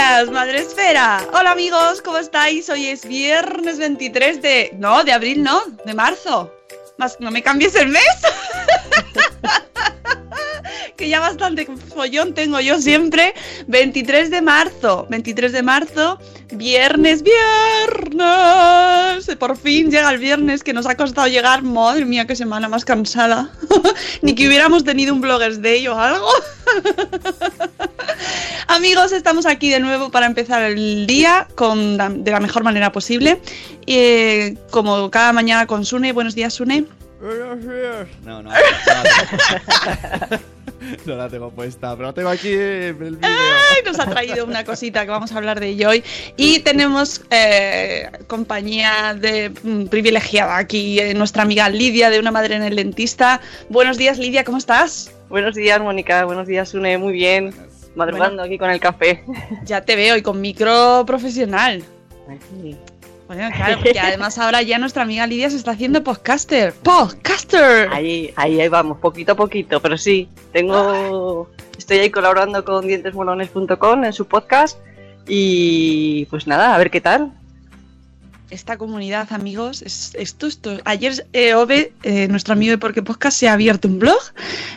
Madre Esfera. Hola amigos, ¿cómo estáis? Hoy es viernes 23 de... No, de abril no, de marzo. Más, no me cambies el mes. que ya bastante follón tengo yo siempre. 23 de marzo, 23 de marzo, viernes, viernes. Por fin llega el viernes que nos ha costado llegar. Madre mía, qué semana más cansada. Ni que hubiéramos tenido un Bloggers Day o algo. Amigos, estamos aquí de nuevo para empezar el día con de la mejor manera posible. Eh, como cada mañana con Sune. Buenos días, Sune. No, no, no, no la tengo puesta, pero la tengo aquí en el vídeo. Ay, nos ha traído una cosita que vamos a hablar de ello hoy. Y tenemos eh, compañía de mm, privilegiada aquí, eh, nuestra amiga Lidia, de una madre en el dentista. Buenos días, Lidia, ¿cómo estás? Buenos días, Mónica. Buenos días, Sune. Muy bien. Madrugando aquí con el café. Ya te veo y con micro profesional. Aquí. Bueno, claro, porque además ahora ya nuestra amiga Lidia se está haciendo podcaster. ¡Podcaster! Ahí, ahí, ahí vamos, poquito a poquito, pero sí, tengo. Estoy ahí colaborando con dientesmolones.com en su podcast. Y pues nada, a ver qué tal. Esta comunidad, amigos, es, esto, esto. Ayer eh, Ove, eh, nuestro amigo de Porque Podcast, se ha abierto un blog.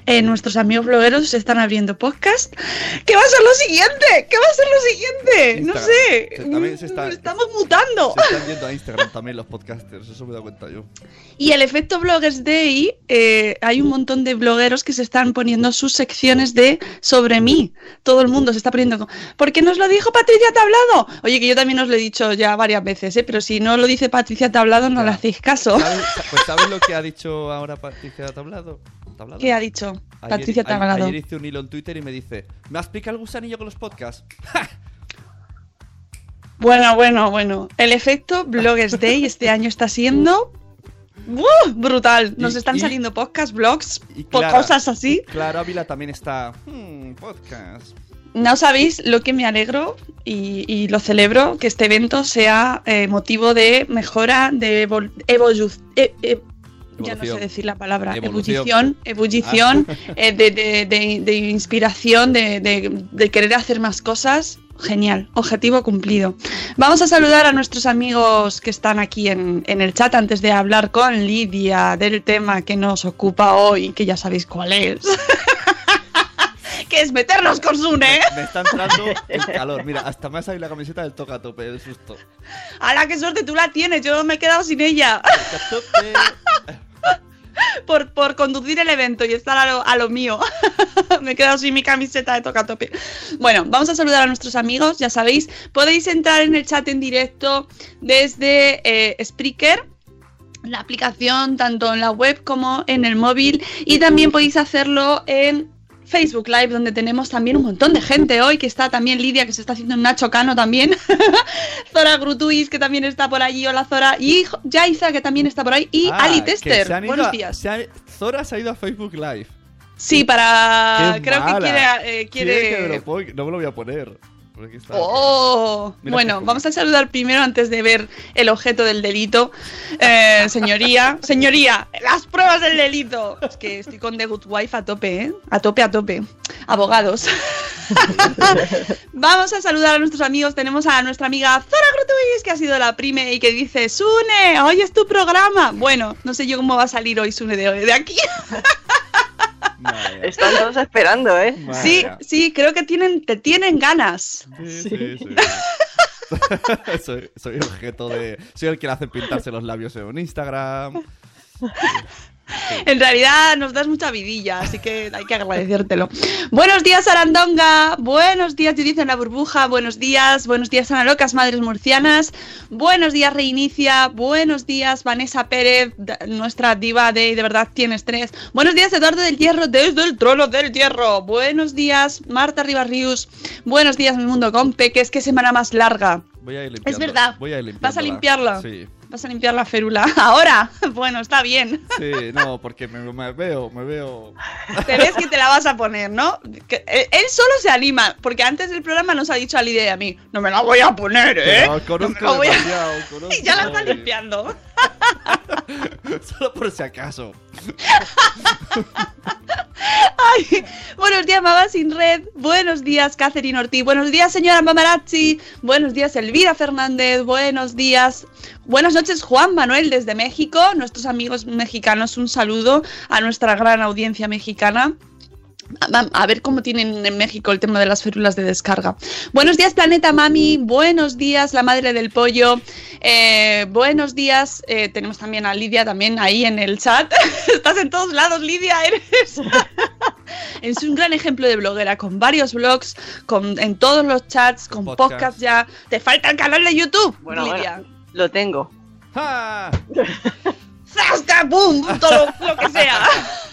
Eh, nuestros amigos blogueros se están abriendo podcast. ¿Qué va a ser lo siguiente? ¿Qué va a ser lo siguiente? No sé. Se- también se está- Estamos mutando. Se están yendo a Instagram también los podcasters, eso me he dado cuenta yo. Y el efecto Bloggers Day, eh, hay un montón de blogueros que se están poniendo sus secciones de sobre mí. Todo el mundo se está poniendo. con, ¿Por qué nos lo dijo Patricia Tablado? Oye, que yo también os lo he dicho ya varias veces, ¿eh? pero si no lo dice Patricia Tablado, no Ya. le hacéis caso. ¿Sabes, pues ¿sabes lo que ha dicho ahora Patricia Tablado? ¿Tablado? ¿Qué ha dicho Ayer- Patricia Tablado? Ayer hice un hilo en Twitter y me dice: ¿Me has picado el gusanillo con los podcasts? Bueno, bueno, bueno. El efecto Bloggers Day este año está siendo. ¡uh! brutal. Nos Y- están y- saliendo podcasts, blogs, Y po- Clara- cosas así. Claro, Ávila también está. Hmm, podcast. No sabéis lo que me alegro y, y lo celebro que este evento sea eh, motivo de mejora, de evol- evolu- e- e- ya no sé decir la palabra, Evolución. ebullición, ebullición, eh, de, de- de- de inspiración, de querer hacer más cosas. Genial, objetivo cumplido. Vamos a saludar a nuestros amigos que están aquí en, en el chat antes de hablar con Lidia del tema que nos ocupa hoy, que ya sabéis cuál es. que es meternos con Sune. Me está entrando el calor. Mira, hasta me ha salido la camiseta del toca tope, del susto. ¡Hala, qué suerte tú la tienes! Yo me he quedado sin ella por, por conducir el evento y estar a lo, a lo mío. me he quedado sin mi camiseta de toca tope. Bueno, vamos a saludar a nuestros amigos, ya sabéis. Podéis entrar en el chat en directo desde eh, Spreaker. La aplicación tanto en la web como en el móvil y también podéis hacerlo en Facebook Live, donde tenemos también un montón de gente hoy, que está también Lidia, que se está haciendo un Nacho Cano también, Zora Grutuis, que también está por allí, hola Zora, y Jaiza, que también está por ahí, y Ah, Ali Tester, buenos a- días. se ha- Zora se ha ido a Facebook Live. Sí, para... Qué creo mala. que quiere... eh, Quiere que me quiere... lo pon- No me lo voy a poner. Está. Oh, bueno, vamos a saludar primero antes de ver el objeto del delito. Eh, señoría, señoría, las pruebas del delito. Es que estoy con The Good Wife a tope, ¿eh? A tope, a tope. Abogados. vamos a saludar a nuestros amigos. Tenemos a nuestra amiga Zora Grutuis, que ha sido la prime y que dice, Sune, hoy es tu programa. Bueno, no sé yo cómo va a salir hoy Sune de, de aquí. Están todos esperando, ¿eh? madre Sí, mía. sí, creo que tienen, te tienen ganas. Sí, sí, sí. soy, soy objeto de. Soy el que le hacen pintarse los labios en un En realidad nos das mucha vidilla, así que hay que agradecértelo. Buenos días, Arandonga. Buenos días, Judith en la burbuja. Buenos días, buenos días, Ana Locas, Madres Murcianas. Buenos días, Reinicia. Buenos días, Vanessa Pérez, nuestra diva de De verdad tienes tres. Buenos días, Eduardo del Hierro, desde el trono del Hierro. Buenos días, Marta Ribarrius. Buenos días, mi mundo con peques. Qué semana más larga. Voy a ir. Es verdad. Voy a ir ¿Vas a limpiarla? Sí. Vas a limpiar la férula. Ahora. Bueno, está bien. Sí, no, porque me, me veo, me veo. Te ves que te la vas a poner, ¿no? Que- eh, él solo se anima, porque antes del programa nos ha dicho a Lidia y a mí, no me la voy a poner, ¿eh? No me conozco la voy a- demasiado, conozco. Y ya la está limpiando. Solo por si acaso. Ay, buenos días, mamá sin red. Buenos días, Catherine Ortiz. Buenos días, señora Mamarazzi. Buenos días, Elvira Fernández. Buenos días. Buenas noches, Juan Manuel desde México. Nuestros amigos mexicanos, un saludo a nuestra gran audiencia mexicana. A- ver cómo tienen en México el tema de las férulas de descarga. Buenos días, Planeta Mami. Buenos días, la madre del pollo. Eh, buenos días. eh, tenemos también a Lidia también ahí en el chat. Estás en todos lados, Lidia. Eres. es un gran ejemplo de bloguera con varios blogs, con, en todos los chats, con Podcast. podcast ya. Te falta el canal de YouTube, Bueno, Lidia. bueno, lo tengo. ¡Zasca! ¡Bum! Todo lo, lo que sea.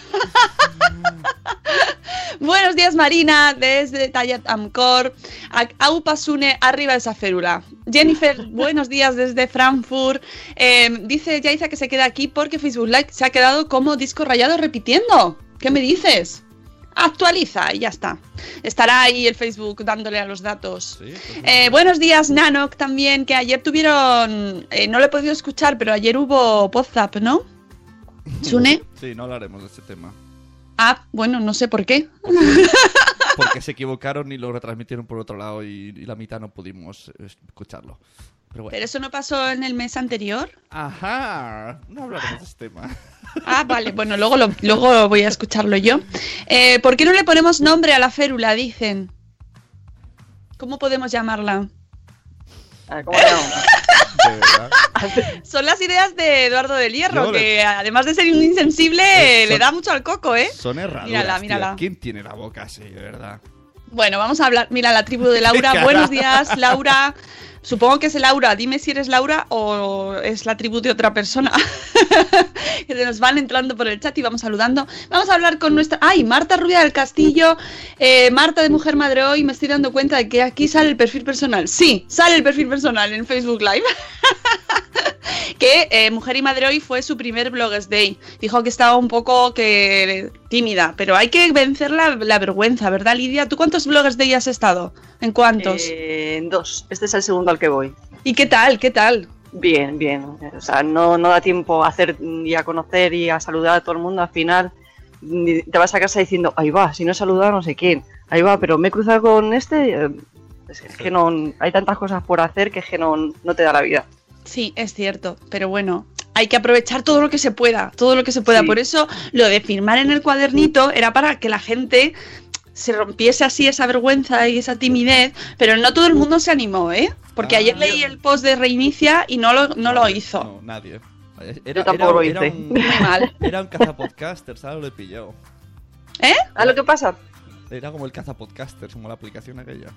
Buenos días, Marina, desde Tayat Amcor. Aupasune, arriba de esa férula. Jennifer, buenos días desde Frankfurt. Eh, dice Yaiza que se queda aquí porque Facebook Live se ha quedado como disco rayado repitiendo. ¿Qué me dices? Actualiza y ya está. Estará ahí el Facebook dándole a los datos. Sí, pues, Eh, buenos días, Nanok, también, que ayer tuvieron. eh, no lo he podido escuchar, pero ayer hubo WhatsApp, ¿no? Sune. Sí, no hablaremos de este tema. Ah, bueno, no sé por qué. Porque se equivocaron y lo retransmitieron por otro lado y, y la mitad no pudimos escucharlo. Pero bueno. Pero eso no pasó en el mes anterior. Ajá. No hablaremos de este tema. Ah, vale, bueno, luego, lo, luego voy a escucharlo yo. Eh, ¿Por qué no le ponemos nombre a la férula? Dicen. ¿Cómo podemos llamarla? A ver, ¿cómo verdad. Son las ideas de Eduardo del Hierro, que además de ser un insensible, le da mucho al coco, ¿eh? Son herraduras, Mírala, tío. mírala. ¿Quién tiene la boca así, de verdad? Bueno, vamos a hablar. Mira, la tribu de Laura. Buenos días, Laura. Supongo que es Laura. Dime si eres Laura o es la tribu de otra persona. que nos van entrando por el chat y vamos saludando. Vamos a hablar con nuestra. ¡Ay! Marta Rubia del Castillo. eh, Marta de Mujer Madre Hoy. Me estoy dando cuenta de que aquí sale el perfil personal. Sí, sale el perfil personal en Facebook Live. que eh, Mujer y Madre Hoy fue su primer Bloggers Day. Dijo que estaba un poco que tímida, pero hay que vencer la, la vergüenza, ¿verdad, Lidia? ¿Tú cuántos Bloggers Day has estado? ¿En cuántos? Eh, en dos. Este es el segundo al que voy. ¿Y qué tal? ¿Qué tal? Bien, bien. O sea, no, no da tiempo a hacer y a conocer y a saludar a todo el mundo. Al final te vas a casa diciendo, ahí va, si no he saludado a no sé quién. Ahí va, pero me he cruzado con este. eh, Es que no, hay tantas cosas por hacer que es que no, no te da la vida. Sí, es cierto, pero bueno, hay que aprovechar todo lo que se pueda, todo lo que se pueda. Sí. Por eso lo de firmar en el cuadernito era para que la gente se rompiese así esa vergüenza y esa timidez, pero no todo el mundo se animó, ¿eh? Porque Ah. ayer leí el post de Reinicia y no lo, no lo hizo. No, nadie. Yo tampoco lo era hice. un, Muy mal. era un cazapodcaster, ¿sabes? Lo he pillado. ¿Eh? ¿Sabes lo que pasa? Era como el cazapodcaster, como la aplicación aquella.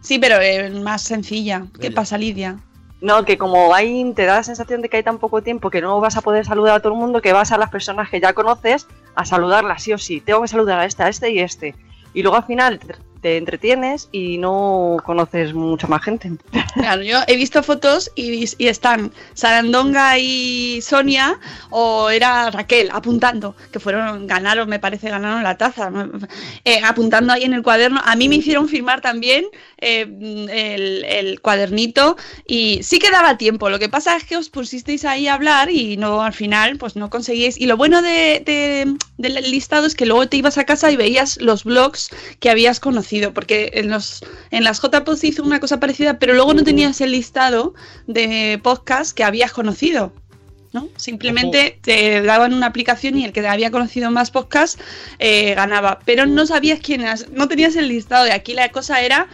Sí, pero eh, más sencilla. ¿Qué pasa, Lidia? No, que como hay, te da la sensación de que hay tan poco tiempo que no vas a poder saludar a todo el mundo, que vas a las personas que ya conoces a saludarlas sí o sí. Tengo que saludar a este, a este y este. Y luego al final te, entretienes y no conoces mucha más gente. Claro, yo he visto fotos y, están Sarandonga y Sonia, o era Raquel, apuntando, que fueron, ganaron, me parece, ganaron la taza. Eh, apuntando ahí en el cuaderno. A mí me hicieron firmar también eh, el, cuadernito y sí que daba tiempo. Lo que pasa es que os pusisteis ahí a hablar y no al final, pues no conseguíais. Y lo bueno de- del listado es que luego te ibas a casa y veías los blogs que habías conocido, porque en los en las JPOD hizo una cosa parecida, pero luego no tenías el listado de podcast que habías conocido. ¿no? Simplemente te daban una aplicación y el que había conocido más podcasts eh, ganaba. Pero no sabías quiénes, no tenías el listado de aquí. La cosa era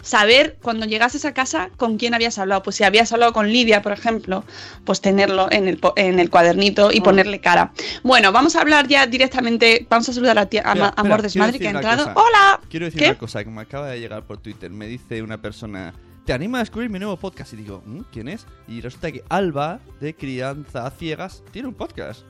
saber cuando llegases a casa con quién habías hablado. Pues si habías hablado con Lidia, por ejemplo, pues tenerlo en el, en el cuadernito y ponerle cara. Bueno, vamos a hablar ya directamente, vamos a saludar a, ti- a Espera, Amor Desmadre que ha entrado. cosa. ¡Hola! Quiero decir ¿Qué? una cosa que me acaba de llegar por Twitter. Me dice una persona, ¿te anima a descubrir mi nuevo podcast? Y digo, "¿Mm? ¿quién es? Y resulta que Alba, de Crianza a Ciegas, tiene un podcast.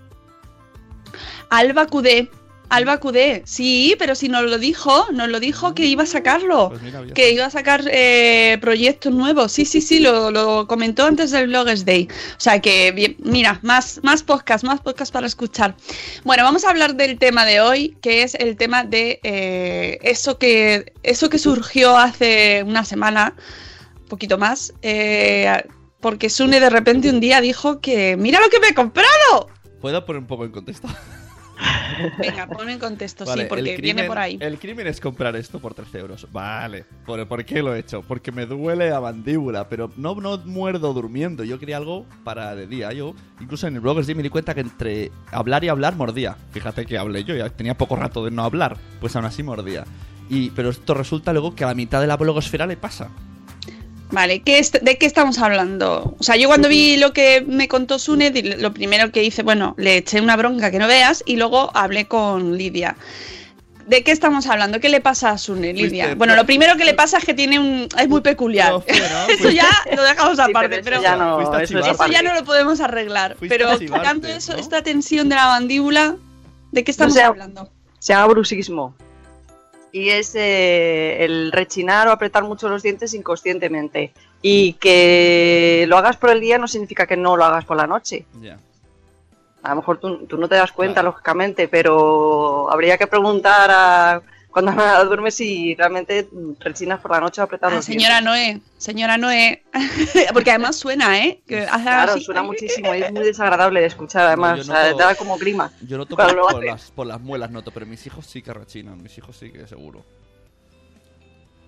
Alba Cudé. Alba Cudé, sí, pero si nos lo dijo, nos lo dijo que iba a sacarlo, Pues mira, que iba a sacar eh, proyectos nuevos. Sí, sí, sí, lo, lo comentó antes del Bloggers Day. O sea que, bien, mira, más, más podcast, más podcast para escuchar. Bueno, vamos a hablar del tema de hoy, que es el tema de eh, eso, que, eso que surgió hace una semana, un poquito más, eh, porque Sune de repente un día dijo que, mira lo que me he comprado. ¿Puedo poner un poco en contexto? Venga, ponme en contexto, Vale, sí, porque viene por ahí. El crimen es comprar esto por 13 euros. Vale. ¿Por, por qué lo he hecho? Porque me duele la mandíbula, pero no, no muerdo durmiendo. Yo quería algo para de día. Yo, incluso en el Bloggers me di cuenta que entre hablar y hablar mordía. Fíjate que hablé yo, ya tenía poco rato de no hablar. Pues aún así mordía. Y, pero esto resulta luego que a la mitad de la blogosfera le pasa. Vale, ¿qué es- ¿de qué estamos hablando? O sea, yo cuando vi lo que me contó Sune, lo primero que hice, bueno, le eché una bronca que no veas y luego hablé con Lidia. ¿De qué estamos hablando? ¿Qué le pasa a Sune, Lidia? Fuiste- Bueno, lo primero que le pasa es que tiene un... es muy peculiar. No, fue, ¿no? eso ya lo dejamos aparte, pero pero, eso ya no, eso eso ya lo podemos arreglar. Fuiste pero chivarte, tanto eso, ¿no? esta tensión de la mandíbula, ¿de qué estamos sea, hablando? Se llama bruxismo. Y es eh, el rechinar o apretar mucho los dientes inconscientemente. Y que lo hagas por el día no significa que no lo hagas por la noche. Ya. A lo mejor tú, tú no te das cuenta, Claro. lógicamente, pero habría que preguntar a cuando duermes si realmente rechinas por la noche o apretar Ah, señora. Noé, señora Noé, porque además suena, ¿eh? Que hace Claro, así- suena muchísimo y es muy desagradable de escuchar, además, o sea, te da como grima. Yo noto Cuando por, las, por las muelas, noto, pero mis hijos sí que rechinan. Mis hijos sí que seguro.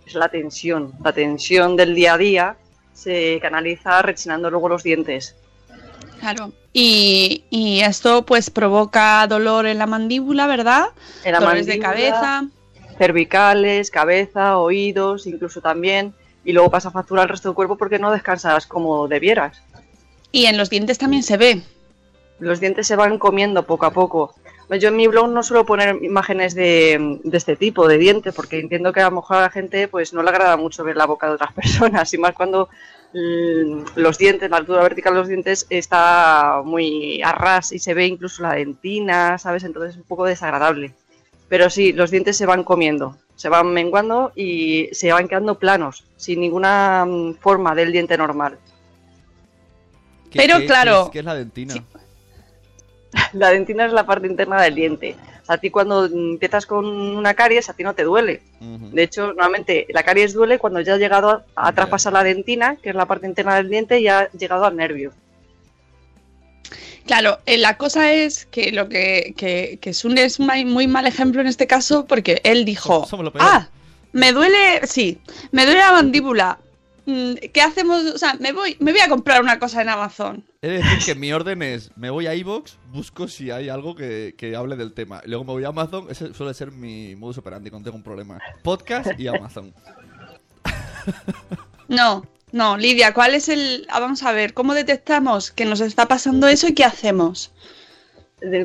Es la tensión, la tensión del día a día se canaliza rechinando luego los dientes. Claro. Y, y esto pues provoca dolor en la mandíbula, ¿verdad? En la Dolores de cabeza. Cervicales, cabeza, oídos, incluso también. Y luego pasa factura al resto del cuerpo porque no descansas como debieras. Y en los dientes también se ve. Los dientes se van comiendo poco a poco. Yo en mi blog no suelo poner imágenes de, de este tipo, de dientes, porque entiendo que a lo mejor a la gente pues no le agrada mucho ver la boca de otras personas, y más cuando mm, los dientes, la altura vertical de los dientes está muy a ras y se ve incluso la dentina, ¿sabes? Entonces es un poco desagradable. Pero sí, los dientes se van comiendo, se van menguando y se van quedando planos, sin ninguna mm, forma del diente normal. ¿Qué- Pero qué- claro- ¿Qué es, qué es la dentina? Sí. La dentina es la parte interna del diente. A ti cuando empiezas con una caries, a ti no te duele. De hecho, normalmente la caries duele cuando ya ha llegado a, a traspasar la dentina, que es la parte interna del diente, y ha llegado al nervio. Claro, eh, la cosa es que lo que, que, que Sune es un muy, muy mal ejemplo en este caso porque él dijo, ah, me duele, sí, me duele la mandíbula. Mm, ¿Qué hacemos? O sea, me voy, me voy a comprar una cosa en Amazon. De decir que mi orden es, me voy a iVoox, busco si hay algo que, que hable del tema. Luego me voy a Amazon, ese suele ser mi modus operandi cuando tengo un problema. Podcast y Amazon. No, no, Lidia, ¿cuál es el...? ah, vamos a ver, ¿cómo detectamos que nos está pasando eso y qué hacemos?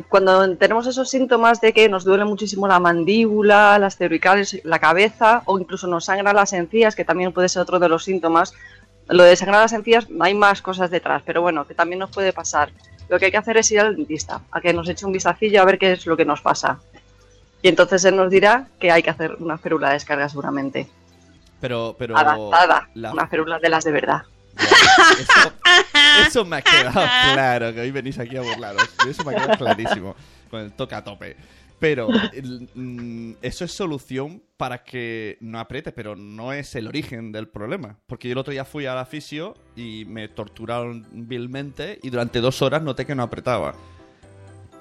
Cuando tenemos esos síntomas de que nos duele muchísimo la mandíbula, las cervicales, la cabeza, o incluso nos sangran las encías, que también puede ser otro de los síntomas. Lo de sangrar las encías, hay más cosas detrás, pero bueno, que también nos puede pasar. Lo que hay que hacer es ir al dentista, a que nos eche un vistacillo a ver qué es lo que nos pasa. Y entonces él nos dirá que hay que hacer una férula de descarga seguramente. Pero, pero Adaptada. la- Una férula de las de verdad. Eso, eso me ha quedado claro, que hoy venís aquí a burlaros. Eso me ha quedado clarísimo, con el toque a tope. Pero el- mm, eso es solución para que no apriete, pero no es el origen del problema. Porque yo el otro día fui a la fisio y me torturaron vilmente y durante dos horas noté que no apretaba.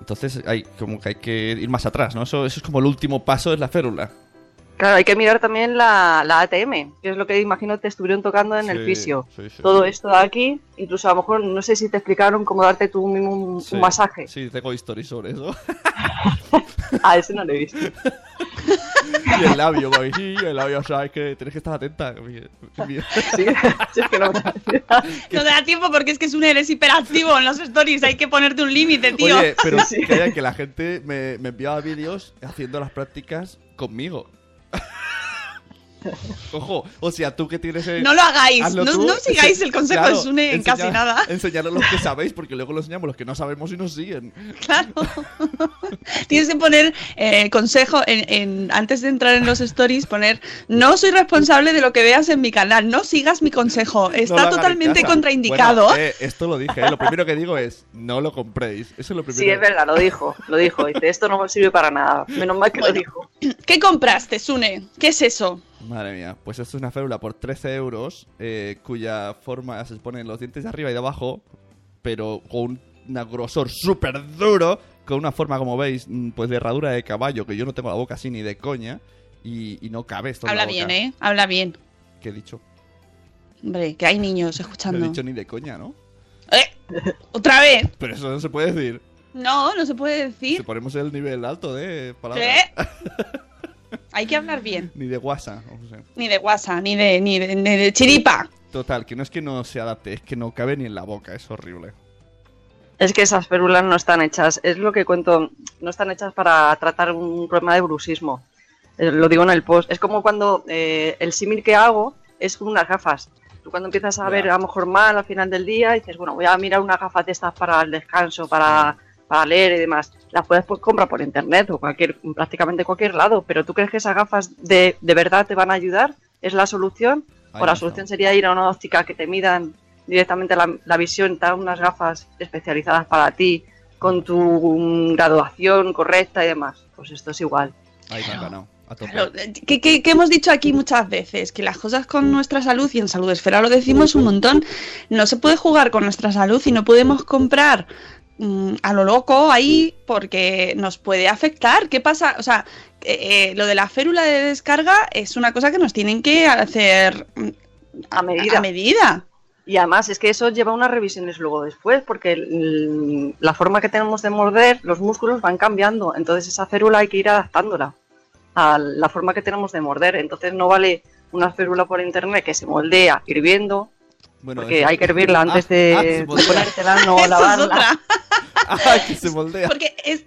Entonces hay como que hay que ir más atrás, ¿no? Eso, eso es como el último paso, es la férula. Claro, hay que mirar también la, la ATM, que es lo que imagino te estuvieron tocando en el fisio. sí, sí. Todo esto de aquí, incluso a lo mejor no sé si te explicaron cómo darte tú mismo un, masaje. Sí, tengo stories sobre eso. Ah, ese no lo he visto. Y el labio, güey, sí, el labio, sabes que tienes que estar atenta. Sí, sí, es que no No te da tiempo porque es que es un eres hiperactivo en los stories. Hay que ponerte un límite, tío. Oye, pero calla, que la gente me, me enviaba vídeos haciendo las prácticas conmigo. Ojo, o sea, tú que tienes el... No lo hagáis. Hazlo No, tú. no sigáis el consejo Claro, de Sune en enseñar- casi nada. Enseñar a los que sabéis, porque luego lo enseñamos los que no sabemos y nos siguen. Claro. Tienes que poner eh, consejo en, en- antes de entrar en los stories, poner no soy responsable de lo que veas en mi canal, no sigas mi consejo, está en totalmente contraindicado. Bueno, eh, esto lo dije, eh, lo primero que digo es, no lo compréis. Eso es lo primero. Sí, es verdad, lo dijo, lo dijo. Dice, esto no me sirve para nada. Menos mal que lo dijo. ¿Qué compraste, Sune? ¿Qué es eso? Madre mía, pues esto es una férula por 13 euros, eh, cuya forma se pone en los dientes de arriba y de abajo, pero con un grosor súper duro, con una forma, como veis, mm, pues de herradura de caballo, que yo no tengo la boca así ni de coña, y, y no cabe esto en Habla la boca. bien, ¿eh? Habla bien. ¿Qué he dicho? Hombre, que hay niños No he escuchando. dicho ni de coña, ¿no? ¡Eh! ¿Otra vez? Pero eso no se puede decir. No, no se puede Si decir. ponemos el nivel alto de palabras. ¿Qué? Hay que hablar bien. Ni de guasa, o sea. Ni de guasa, ni de, ni de, ni de chiripa. Total, que no es que no se adapte, es que no cabe ni en la boca, es horrible. Es que esas férulas no están hechas, es lo que cuento, no están hechas para tratar un problema de bruxismo. Eh, Lo digo en el post. Es como cuando eh, el símil que hago es con unas gafas. Tú cuando empiezas a ver a lo mejor mal al final del día, dices, bueno, voy a mirar unas gafas de estas para el descanso, para, para leer y demás. Las puedes pues, comprar por internet o cualquier, prácticamente cualquier lado, pero ¿tú crees que esas gafas de, de verdad te van a ayudar? ¿Es la solución? Ahí o la no. solución sería ir a una óptica que te midan directamente la, la visión, te dan unas gafas especializadas para ti, con tu mm, graduación correcta y demás. Pues esto es igual. Ahí a tope. Claro, que, que- que hemos dicho aquí muchas veces, que las cosas con nuestra salud, y en Salud Esfera lo decimos un montón, no se puede jugar con nuestra salud y no podemos comprar mm, a lo loco ahí porque nos puede afectar. ¿Qué pasa? O sea, eh, eh, lo de la férula de descarga es una cosa que nos tienen que hacer mm, A medida. A medida. Y además es que eso lleva unas revisiones luego después, porque el- la forma que tenemos de morder, los músculos van cambiando. Entonces esa férula hay que ir adaptándola a la forma que tenemos de morder. Entonces no vale una férula por internet que se moldea hirviendo, Bueno, porque eso- hay que hervirla antes Ah, de, ah, se de moldea. ponértela, no lavarla. Otra. Ah, que se moldea. Porque es,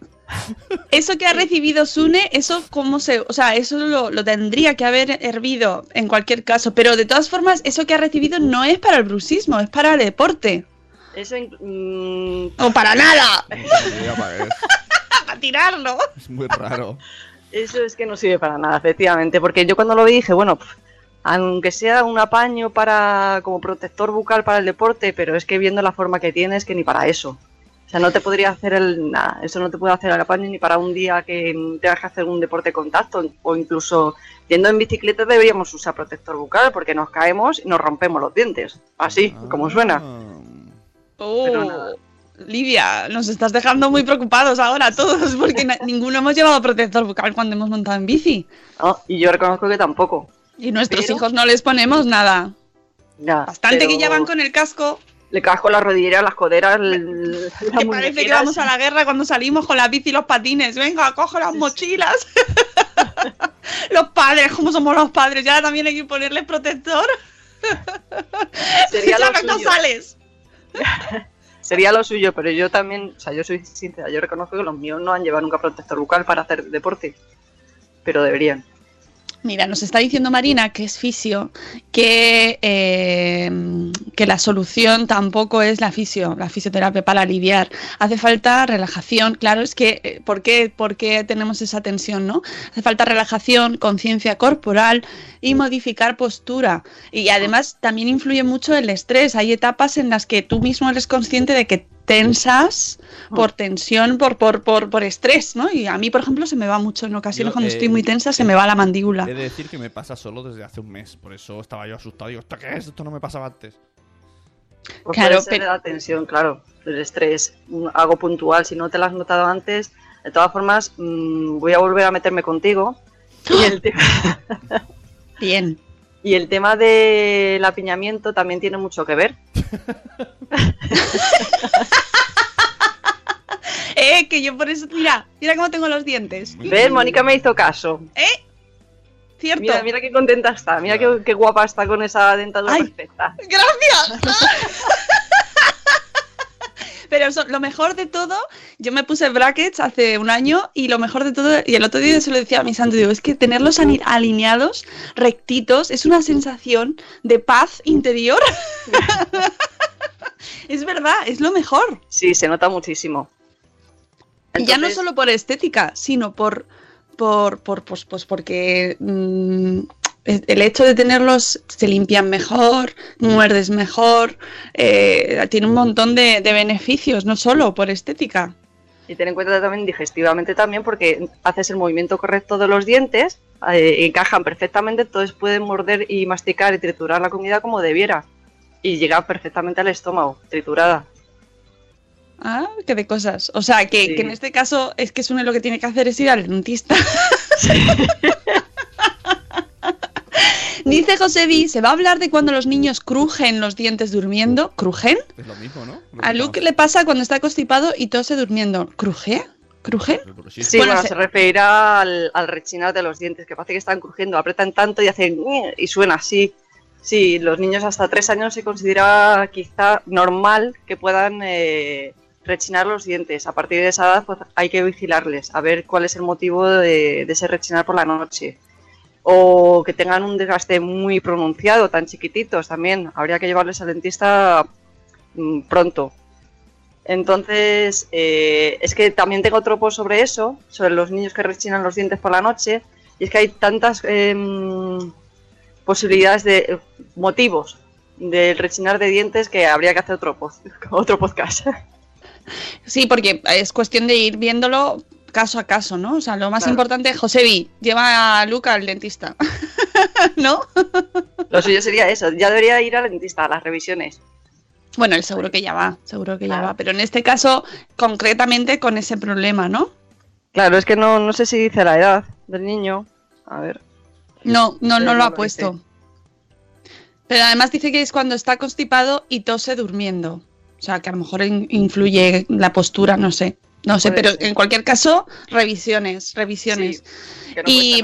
eso que ha recibido Sune, eso cómo se, o sea, eso lo, lo tendría que haber hervido en cualquier caso, pero de todas formas, eso que ha recibido no es para el bruxismo, es para el deporte. Eso inc- mm, O para nada, para es. tirarlo. Es muy raro. Eso es que no sirve para nada, efectivamente, porque yo cuando lo vi dije, bueno, aunque sea un apaño para como protector bucal para el deporte, pero es que viendo la forma que tiene es que ni para eso. O sea, no te podría hacer el nada, eso no te puede hacer el apaño ni para un día que tengas que hacer un deporte de contacto o incluso yendo en bicicleta deberíamos usar protector bucal porque nos caemos y nos rompemos los dientes, así como suena. Ah. Oh, Pero nada. Lidia, nos estás dejando muy preocupados ahora todos, porque ninguno hemos llevado protector bucal cuando hemos montado en bici. ¿no? Y yo reconozco que tampoco. Y nuestros Pero- hijos no les ponemos nada. Ya, Bastante que ya van con el casco, Le casco la rodillera, las coderas, el- las que parece que vamos a la guerra cuando salimos con la bici y los patines. Venga, coge las mochilas. los padres, ¿cómo somos los padres? Ya también hay que ponerles protector. Sería lo no suyo. sales. Sería lo suyo, pero yo también, o sea, yo soy sincera, yo reconozco que los míos no han llevado nunca protector bucal para hacer deporte, pero deberían. Mira, nos está diciendo Marina, que es fisio, que, eh, que la solución tampoco es la fisio, la fisioterapia para aliviar. Hace falta relajación. Claro, es que, eh, ¿por qué, por qué tenemos esa tensión, no? Hace falta relajación, conciencia corporal y modificar postura. Y además también influye mucho el estrés. Hay etapas en las que tú mismo eres consciente de que tensas por tensión, por, por, por, por estrés, ¿no? Y a mí, por ejemplo, se me va mucho en ocasiones Yo, cuando eh, estoy muy tensa, se me va la mandíbula. He de decir que me pasa solo desde hace un mes, por eso estaba yo asustado. Digo, ¿esto qué es? Esto no me pasaba antes. Pues Claro, puede ser pero- la tensión, claro, el estrés, un- algo puntual, si no te lo has notado antes. De todas formas, mm, voy a volver a meterme contigo. Y el, te- Bien. Y el tema del apiñamiento también tiene mucho que ver. Eh, que yo por eso, mira, mira cómo tengo los dientes. ¿Ves? Mónica me hizo caso. ¿Cierto? Mira, mira qué contenta está, mira qué, qué guapa está con esa dentadura Ay. perfecta. ¡Gracias! Pero eso, lo mejor de todo, yo me puse brackets hace un año y lo mejor de todo, y el otro día se lo decía a mi santo, digo, es que tenerlos alineados, rectitos, es una sensación de paz interior. es verdad, es lo mejor. Sí, se nota muchísimo. Y ya no solo por estética, sino por, por, por pues, pues porque mm, el hecho de tenerlos se limpian mejor, muerdes mejor, eh, tiene un montón de, de beneficios, no solo por estética. Y ten en cuenta también digestivamente también porque haces el movimiento correcto de los dientes, eh, encajan perfectamente, entonces pueden morder y masticar y triturar la comida como debiera. Y llega perfectamente al estómago, triturada. Ah, qué de cosas. O sea, que, Sí. que en este caso es que Sune lo que tiene que hacer es ir al dentista. Dice Josebi, ¿se va a hablar de cuando los niños crujen los dientes durmiendo? ¿Crujen? Es lo mismo, ¿no? Lo A Luke le pasa cuando está constipado y tose durmiendo. ¿Cruje? ¿Cruje? Sí, Bueno, se- se referirá al, al rechinar de los dientes, que parece que están crujiendo, apretan tanto y hacen y suena así. Sí, los niños hasta tres años se considera quizá normal que puedan eh, rechinar los dientes. A partir de esa edad pues, hay que vigilarles, a ver cuál es el motivo de, de ese rechinar por la noche. O que tengan un desgaste muy pronunciado, tan chiquititos también. Habría que llevarles al dentista mm, pronto. Entonces, eh, es que también tengo otro post sobre eso, sobre los niños que rechinan los dientes por la noche, y es que hay tantas em, posibilidades de eh, motivos del rechinar de dientes que habría que hacer otro, post, otro podcast. Sí, porque es cuestión de ir viéndolo caso a caso, ¿no? O sea, lo más Claro. importante, Josebi, lleva a Luca al dentista. ¿No? Lo suyo sería eso, ya debería ir al dentista a las revisiones. Bueno, él seguro que ya va, seguro que ya Claro. va. Pero en este caso, concretamente con ese problema, ¿no? Claro, es que no, no sé si dice la edad del niño. A ver. No, no, no lo ha puesto. dice. Pero además dice que es cuando está constipado y tose durmiendo. O sea, que a lo mejor in- influye la postura, no sé. No sé, pero en cualquier caso, revisiones, revisiones. Sí, no Y-.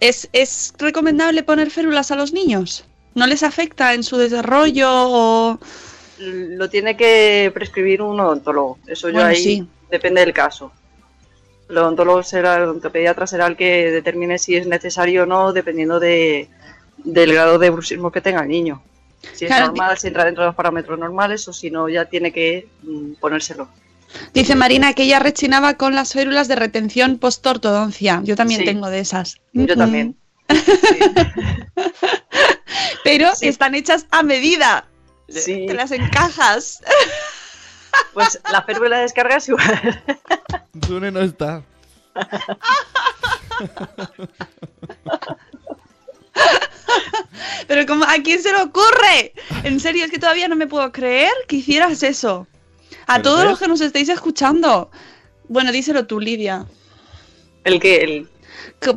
¿Es, ¿Es recomendable poner férulas a los niños? ¿No les afecta en su desarrollo o...? Lo tiene que prescribir un odontólogo. Eso yo Bueno, ahí sí. depende del caso. El odontólogo será, el odontopediatra será el que determine si es necesario o no, dependiendo de, del grado de bruxismo que tenga el niño. Si es Claro, normal, si entra dentro de los parámetros normales o si no, ya tiene que mm, ponérselo. Dice Marina que ella rechinaba con las férulas de retención post-ortodoncia. Yo también Sí. tengo de esas. Yo también. Pero Sí. están hechas a medida. Sí. Te las encajas. Pues la férula de descarga es igual. Sune no está. Pero como, ¿a quién se le ocurre? En serio, es que todavía no me puedo creer que hicieras eso. A ¿Pero todos qué? los que nos estáis escuchando. Bueno, díselo tú, Lidia. El que el,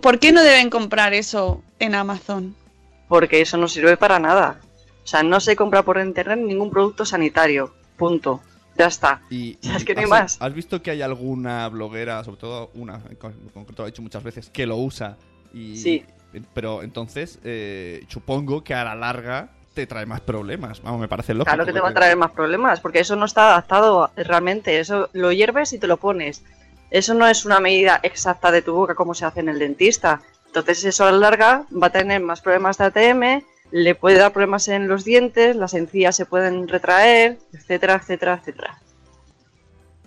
¿Por qué no deben comprar eso en Amazon? porque eso no sirve para nada. O sea, no se compra por internet ningún producto sanitario. Punto. Ya está. Y, Es y que no hay has- más. ¿Has visto que hay alguna bloguera, sobre todo una, en con- en concreto lo ha dicho muchas veces, que lo usa? Y, Sí. Pero entonces, eh, supongo que a la larga te trae más problemas. Vamos, me parece lógico. Claro que te va a traer más problemas, porque eso no está adaptado realmente. Eso lo hierves y te lo pones. Eso no es una medida exacta de tu boca como se hace en el dentista. Entonces eso a la larga va a tener más problemas de ATM, le puede dar problemas en los dientes, las encías se pueden retraer, etcétera, etcétera, etcétera.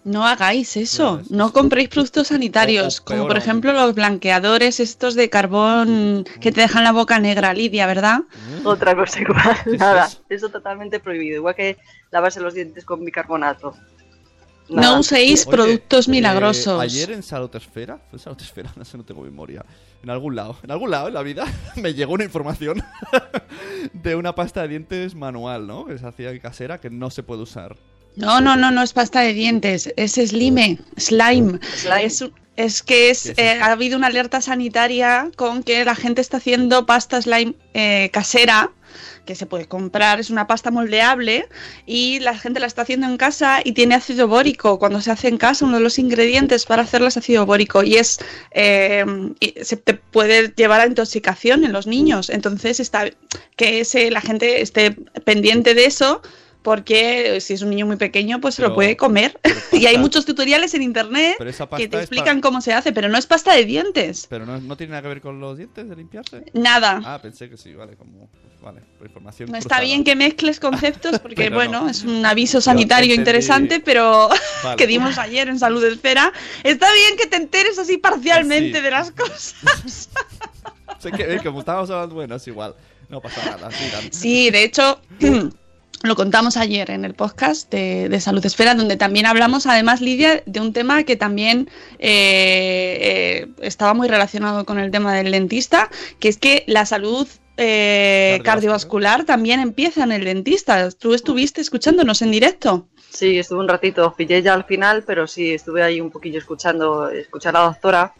No hagáis eso, No, es- no compréis productos sanitarios, como por aún. ejemplo los blanqueadores estos de carbón que te dejan la boca negra, Lidia, ¿verdad? Otra cosa igual, ¿Qué es nada, eso? totalmente prohibido, igual que lavarse los dientes con bicarbonato. No uséis Oye, productos eh, milagrosos. ayer en Salotesfera, ¿fue Salotesfera? No sé, no tengo memoria. En algún lado, en algún lado en la vida me llegó una información de una pasta de dientes manual, ¿no? Que se hacía casera que no se puede usar. No, no, no, no es pasta de dientes, es slime, slime. Slime. Es, es que es, ¿Qué es eh, ha habido una alerta sanitaria con que la gente está haciendo pasta slime eh, casera que se puede comprar, es una pasta moldeable y la gente la está haciendo en casa y tiene ácido bórico. Cuando se hace en casa, uno de los ingredientes para hacerla es ácido bórico y es eh, y se te puede llevar a intoxicación en los niños. Entonces está que ese, la gente esté pendiente de eso porque si es un niño muy pequeño pues se lo Pero- puede comer. pero y hay pasta- muchos tutoriales en internet Pero que pasta te explican cómo se hace, pero no es pasta de dientes. Pero no, no tiene nada que ver con los dientes de limpiarse. Nada. Ah, pensé que sí, vale, como. Vale, por información. No está cruzada. bien que mezcles conceptos porque, Pero bueno, no. es un aviso sanitario entendí. interesante, pero Vale. que dimos ayer en Salud Esfera. Está bien que te enteres así parcialmente Sí. de las cosas. Sé que, eh, como estábamos hablando, bueno, es igual. No pasa nada, sigan. Sí, de hecho, lo contamos ayer en el podcast de, de Salud Esfera, donde también hablamos, además, Lidia, de un tema que también eh, eh, estaba muy relacionado con el tema del dentista, que es que la salud eh, Cardiovascular. cardiovascular también empieza en el dentista. Tú estuviste escuchándonos en directo. Sí, estuve un ratito, pillé ya al final, pero sí, estuve ahí un poquillo escuchando, escuchar a la doctora,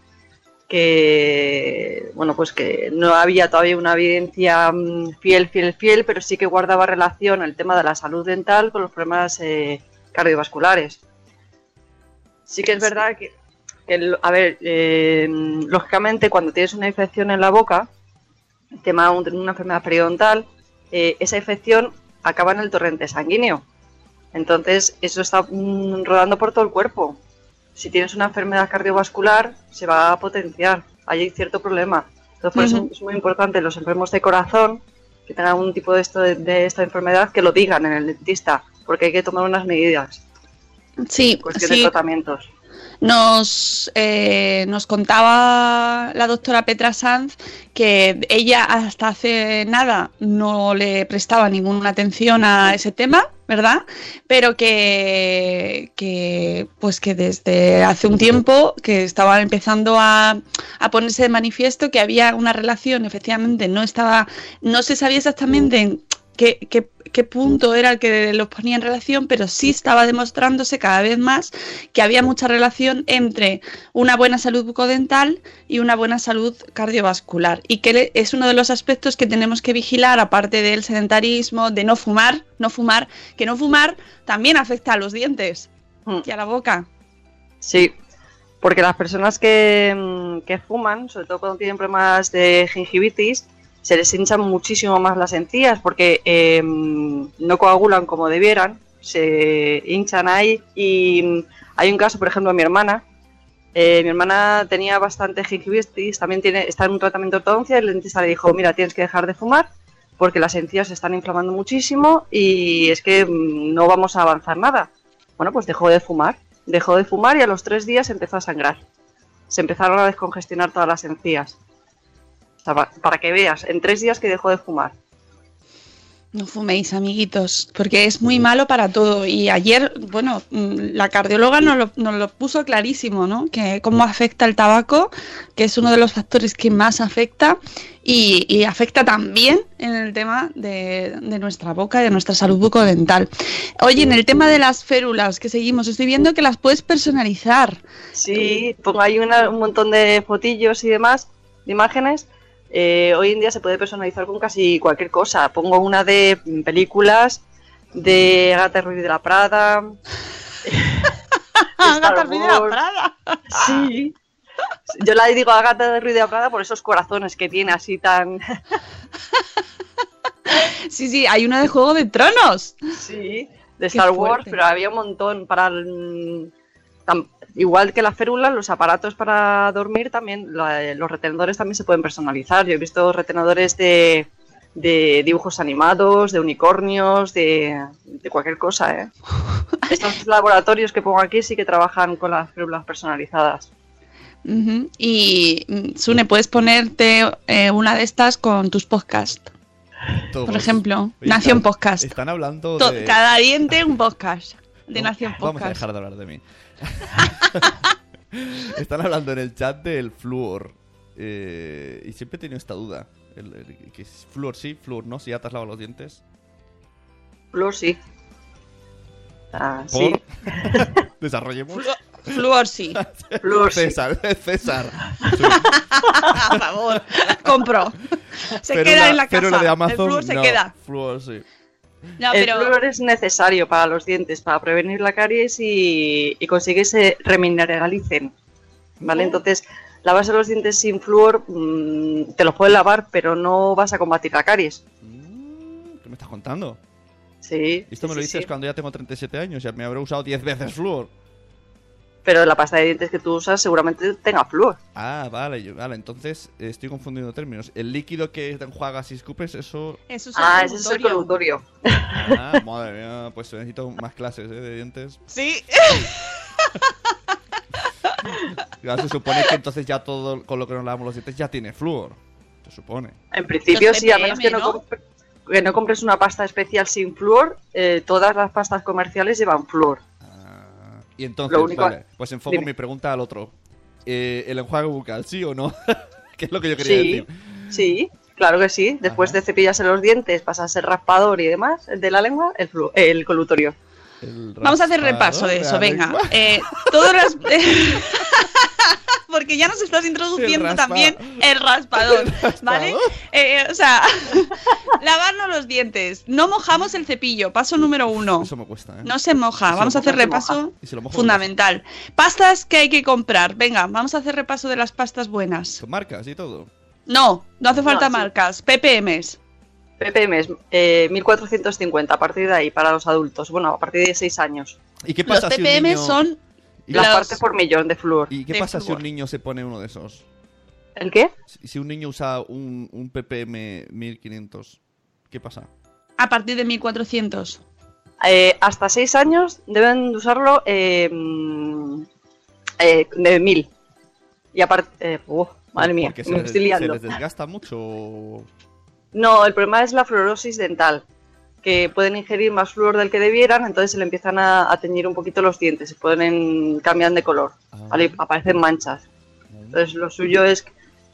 que, bueno, pues que no había todavía una evidencia mm, fiel, fiel, fiel, pero sí que guardaba relación el tema de la salud dental con los problemas eh, cardiovasculares. Sí que es verdad que, a ver, eh, lógicamente cuando tienes una infección en la boca, el tema de una enfermedad periodontal, eh, esa infección acaba en el torrente sanguíneo. Entonces, eso está mm, rodando por todo el cuerpo. Si tienes una enfermedad cardiovascular, se va a potenciar. Hay cierto problema. Entonces, por eso es muy importante los enfermos de corazón que tengan algún tipo de, esto, de esta enfermedad que lo digan en el dentista, porque hay que tomar unas medidas, Sí, cuestión de sí. tratamientos. Nos, eh, nos contaba la doctora Petra Sanz que ella hasta hace nada no le prestaba ninguna atención a ese tema, ¿verdad? Pero que, que pues que desde hace un tiempo que estaban empezando a, a ponerse de manifiesto que había una relación, efectivamente, no estaba, no se sabía exactamente en qué, qué- qué punto era el que los ponía en relación, pero sí estaba demostrándose cada vez más que había mucha relación entre una buena salud bucodental y una buena salud cardiovascular. Y que es uno de los aspectos que tenemos que vigilar, aparte del sedentarismo, de no fumar, no fumar, que no fumar también afecta a los dientes Mm. y a la boca. Sí, porque las personas que, mm, que fuman, sobre todo cuando tienen problemas de gingivitis, se les hinchan muchísimo más las encías porque eh, no coagulan como debieran, se hinchan ahí y mm, hay un caso, por ejemplo, de mi hermana. eh, mi hermana tenía bastante gingivitis, también tiene, está en un tratamiento de ortodoncia y el dentista le dijo, mira, tienes que dejar de fumar porque las encías se están inflamando muchísimo y es que mm, no vamos a avanzar nada. Bueno, pues dejó de fumar. Dejó de fumar y a los tres días empezó a sangrar. Se empezaron a descongestionar todas las encías. Sea, para que veas, en tres días que dejó de fumar. No fuméis, amiguitos, porque es muy malo para todo. Y ayer, bueno, mm, la cardióloga nos lo, nos lo puso clarísimo, ¿no? Que cómo afecta el tabaco, que es uno de los factores que más afecta y, y afecta también en el tema de, de nuestra boca y de nuestra salud bucodental. Oye, en el tema de las férulas que seguimos, estoy viendo que las puedes personalizar. Sí, pongo ahí una- un montón de fotillos y demás, de imágenes. Eh, hoy en día se puede personalizar con casi cualquier cosa. Pongo una de películas, de Agatha Ruiz de la Prada. Agatha Ruiz de la. Prada. Sí. Yo la digo Agatha de Ruiz de la Prada por esos corazones que tiene así tan... Sí, sí, hay una de Juego de Tronos. Sí, de Star Wars, pero había un montón para, el- igual que las férulas, los aparatos para dormir también, la- los retenedores también se pueden personalizar. Yo he visto retenedores de, de dibujos animados, de unicornios, de, de cualquier cosa, ¿eh? Estos laboratorios que pongo aquí sí que trabajan con las férulas personalizadas. Y mm, Sune, puedes ponerte eh, una de estas con tus podcasts. Todos. Por ejemplo, Oye, Nación están- Podcast. Están hablando To- de... Cada diente un podcast de Nación Vamos a Podcast. dejar de hablar de mí. Están hablando en el chat del flúor. eh, y siempre he tenido esta duda. El- el- que es flúor sí, flúor no, si ya te has lavado los dientes. Flor sí. Ah, sí. Desarrollemos. Fluor sí. Flor sí. César, César. A favor. Compro. Se queda en la casa. férula de Amazon, El flúor se no, queda. Flúor sí. No, el pero flúor es necesario para los dientes, para prevenir la caries y, y conseguir que se remineralice. ¿Vale? Entonces, lavarse los dientes sin flúor mm, te los puedes lavar, pero no vas a combatir la caries. Mm, ¿Qué me estás contando? Sí. Esto me sí, lo dices sí. cuando ya tengo 37 años. Ya me habré usado 10 veces flúor. Pero la pasta de dientes que tú usas seguramente tenga flúor. Ah, vale, yo- vale. Entonces eh, estoy confundiendo términos. El líquido que te enjuagas y escupes, eso. eso es Ah, el ese es el colutorio. Ah, madre mía, pues necesito más clases ¿eh? de dientes. Sí. Ya se supone que entonces ya todo con lo que nos lavamos los dientes ya tiene flúor. Se supone. En principio sí, a menos que ppm, no, ¿no? que no compres una pasta especial sin flúor, eh, todas las pastas comerciales llevan flúor. Y entonces, único- vale, pues enfoco Dime. mi pregunta al otro. Eh, ¿El enjuague bucal, sí o no? ¿Qué es lo que yo quería Sí, decir? sí, claro que sí. Después Ajá. de cepillarse los dientes, pasas el raspador y demás de la lengua, el, flu- el colutorio. El Vamos a hacer repaso de eso, venga. Eh, todas las... Porque ya nos estás introduciendo El también el raspador, ¿vale? raspador. Eh, o sea, lavarnos los dientes. No mojamos el cepillo, paso número uno. Eso me cuesta, ¿eh? No se moja, se vamos a hacer repaso fundamental. Pastas que hay que comprar. Venga, vamos a hacer repaso de las pastas buenas. Con marcas y todo. No, no hace falta No, sí. marcas. PPMs. ppm es eh, 1450 a partir de ahí para los adultos. Bueno, a partir de 6 años. ¿Y qué Los pasa si un PPM niño... son ¿Y, Las Los- partes por millón de flúor. ¿Y qué de pasa si un niño se pone uno de esos? ¿El qué? Si si un niño usa un, un ppm 1500, ¿qué pasa? a partir de 1400. Eh, hasta 6 años deben de usarlo eh, mm, eh, de 1000. Y aparte... eh, madre mía, Porque se me les, estoy se liando. les desgasta mucho. o- No, el problema es la fluorosis dental, que pueden ingerir más flúor del que debieran, entonces se le empiezan a, a teñir un poquito los dientes, se ponen, cambian de color, Ah. ¿vale? Aparecen manchas. Entonces lo suyo es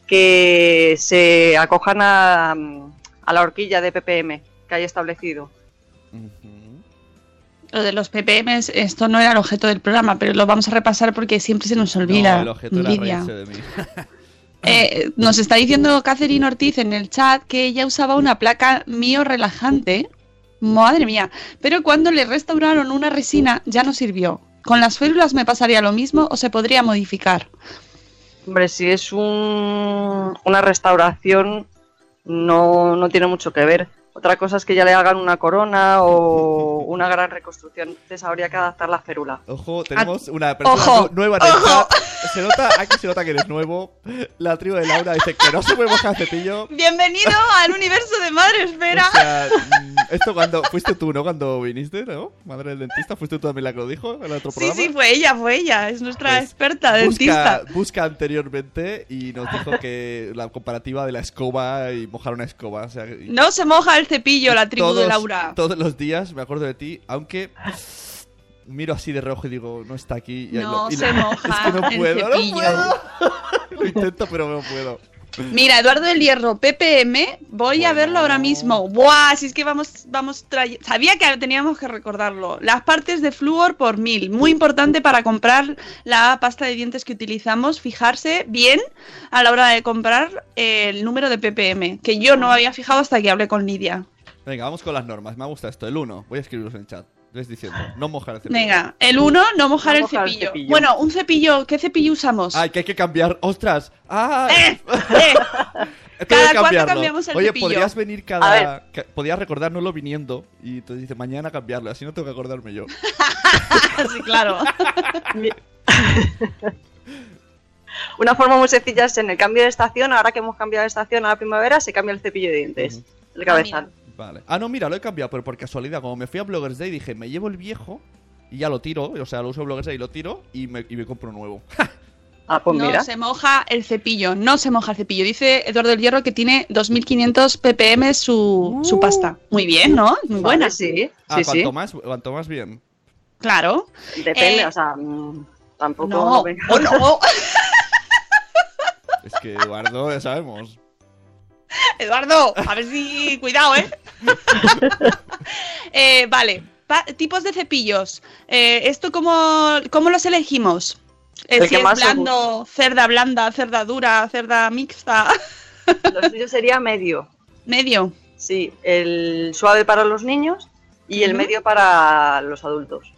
que se acojan a, a la horquilla de ppm que hay establecido. Lo de los PPMs, esto no era el objeto del programa, pero lo vamos a repasar porque siempre se nos olvida. No, el objeto era de mí. Eh, nos está diciendo Catherine Ortiz en el chat que ella usaba una placa mío relajante. Madre mía. Pero cuando le restauraron una resina ya no sirvió. ¿Con las férulas me pasaría lo mismo o se podría modificar? Hombre, si es un- una restauración, no, no tiene mucho que ver. Otra cosa es que ya le hagan una corona o una gran reconstrucción. Entonces habría que adaptar la férula. Ojo, tenemos una persona Ojo, nu- nueva en el ojo. chat. Se nota, aquí se nota que eres nuevo. La tribu de Laura dice que no se puede mojar el cepillo. Bienvenido al universo de Madre Esfera. O sea, mm, esto cuando fuiste tú, ¿no? Cuando viniste, ¿no? Madre del dentista, fuiste tú también la que lo dijo en el otro Sí, programa. sí, fue ella, fue ella. Es nuestra Pues, experta busca, dentista. busca anteriormente y nos dijo que la comparativa de la escoba y mojar una escoba. O sea, y No se moja el cepillo, la tribu de todos- Laura. Todos los días me acuerdo de ti, aunque miro así de reojo y digo, no está aquí. y No lo- y se lo- moja Es que no el puedo, no puedo. lo intento, pero no puedo. Mira, Eduardo del Hierro, PPM, voy a verlo ahora mismo. ¡Buah! Si es que vamos, vamos Sabía que teníamos que recordarlo. Las partes de flúor por mil. Muy importante para comprar la pasta de dientes que utilizamos. Fijarse bien a la hora de comprar el número de PPM, que yo no había fijado hasta que hablé con Lidia. Venga, vamos con las normas. Me gusta esto. El 1. Voy a escribiros en el chat. Les diciendo, no mojar el cepillo. Venga, el 1, no mojar, No el, mojar el cepillo. Bueno, un cepillo, ¿qué cepillo usamos? Ay, que hay que cambiar. ¡Ostras! ¡Ah! ¡Eh! ¡Eh! ¿Cada cuánto cambiamos el Oye, cepillo? podrías venir cada. ca- Podrías recordárnoslo viniendo. Y te dice mañana cambiarlo. Así no tengo que acordarme yo. sí, claro. Una forma muy sencilla es en el cambio de estación, ahora que hemos cambiado de estación a la primavera, se cambia el cepillo de dientes. El cabezal. Vale. Ah, no, mira, lo he cambiado, pero por casualidad, como me fui a Bloggers Day, dije, me llevo el viejo y ya lo tiro. O sea, lo uso en Bloggers Day y lo tiro y me, y me compro nuevo. Ah, pues no mira. se moja el cepillo, no se moja el cepillo. Dice Eduardo del Hierro que tiene 2500 ppm su, su pasta. Muy bien, ¿no? Muy buena. Vale, sí, Ah, sí, sí. cuanto, más, cuanto más bien. Claro. Depende, Eh, o sea, mm, tampoco. No, o no. Es que Eduardo, ya sabemos. Eduardo, a ver si. Cuidado, ¿eh? Eh, vale. Pa- tipos de cepillos. Eh, ¿Esto cómo, cómo los elegimos? Eh, El si que es más blando, cerda blanda, cerda dura, cerda mixta. Lo suyo sería medio. Medio. Sí, el suave para los niños y el medio para los adultos.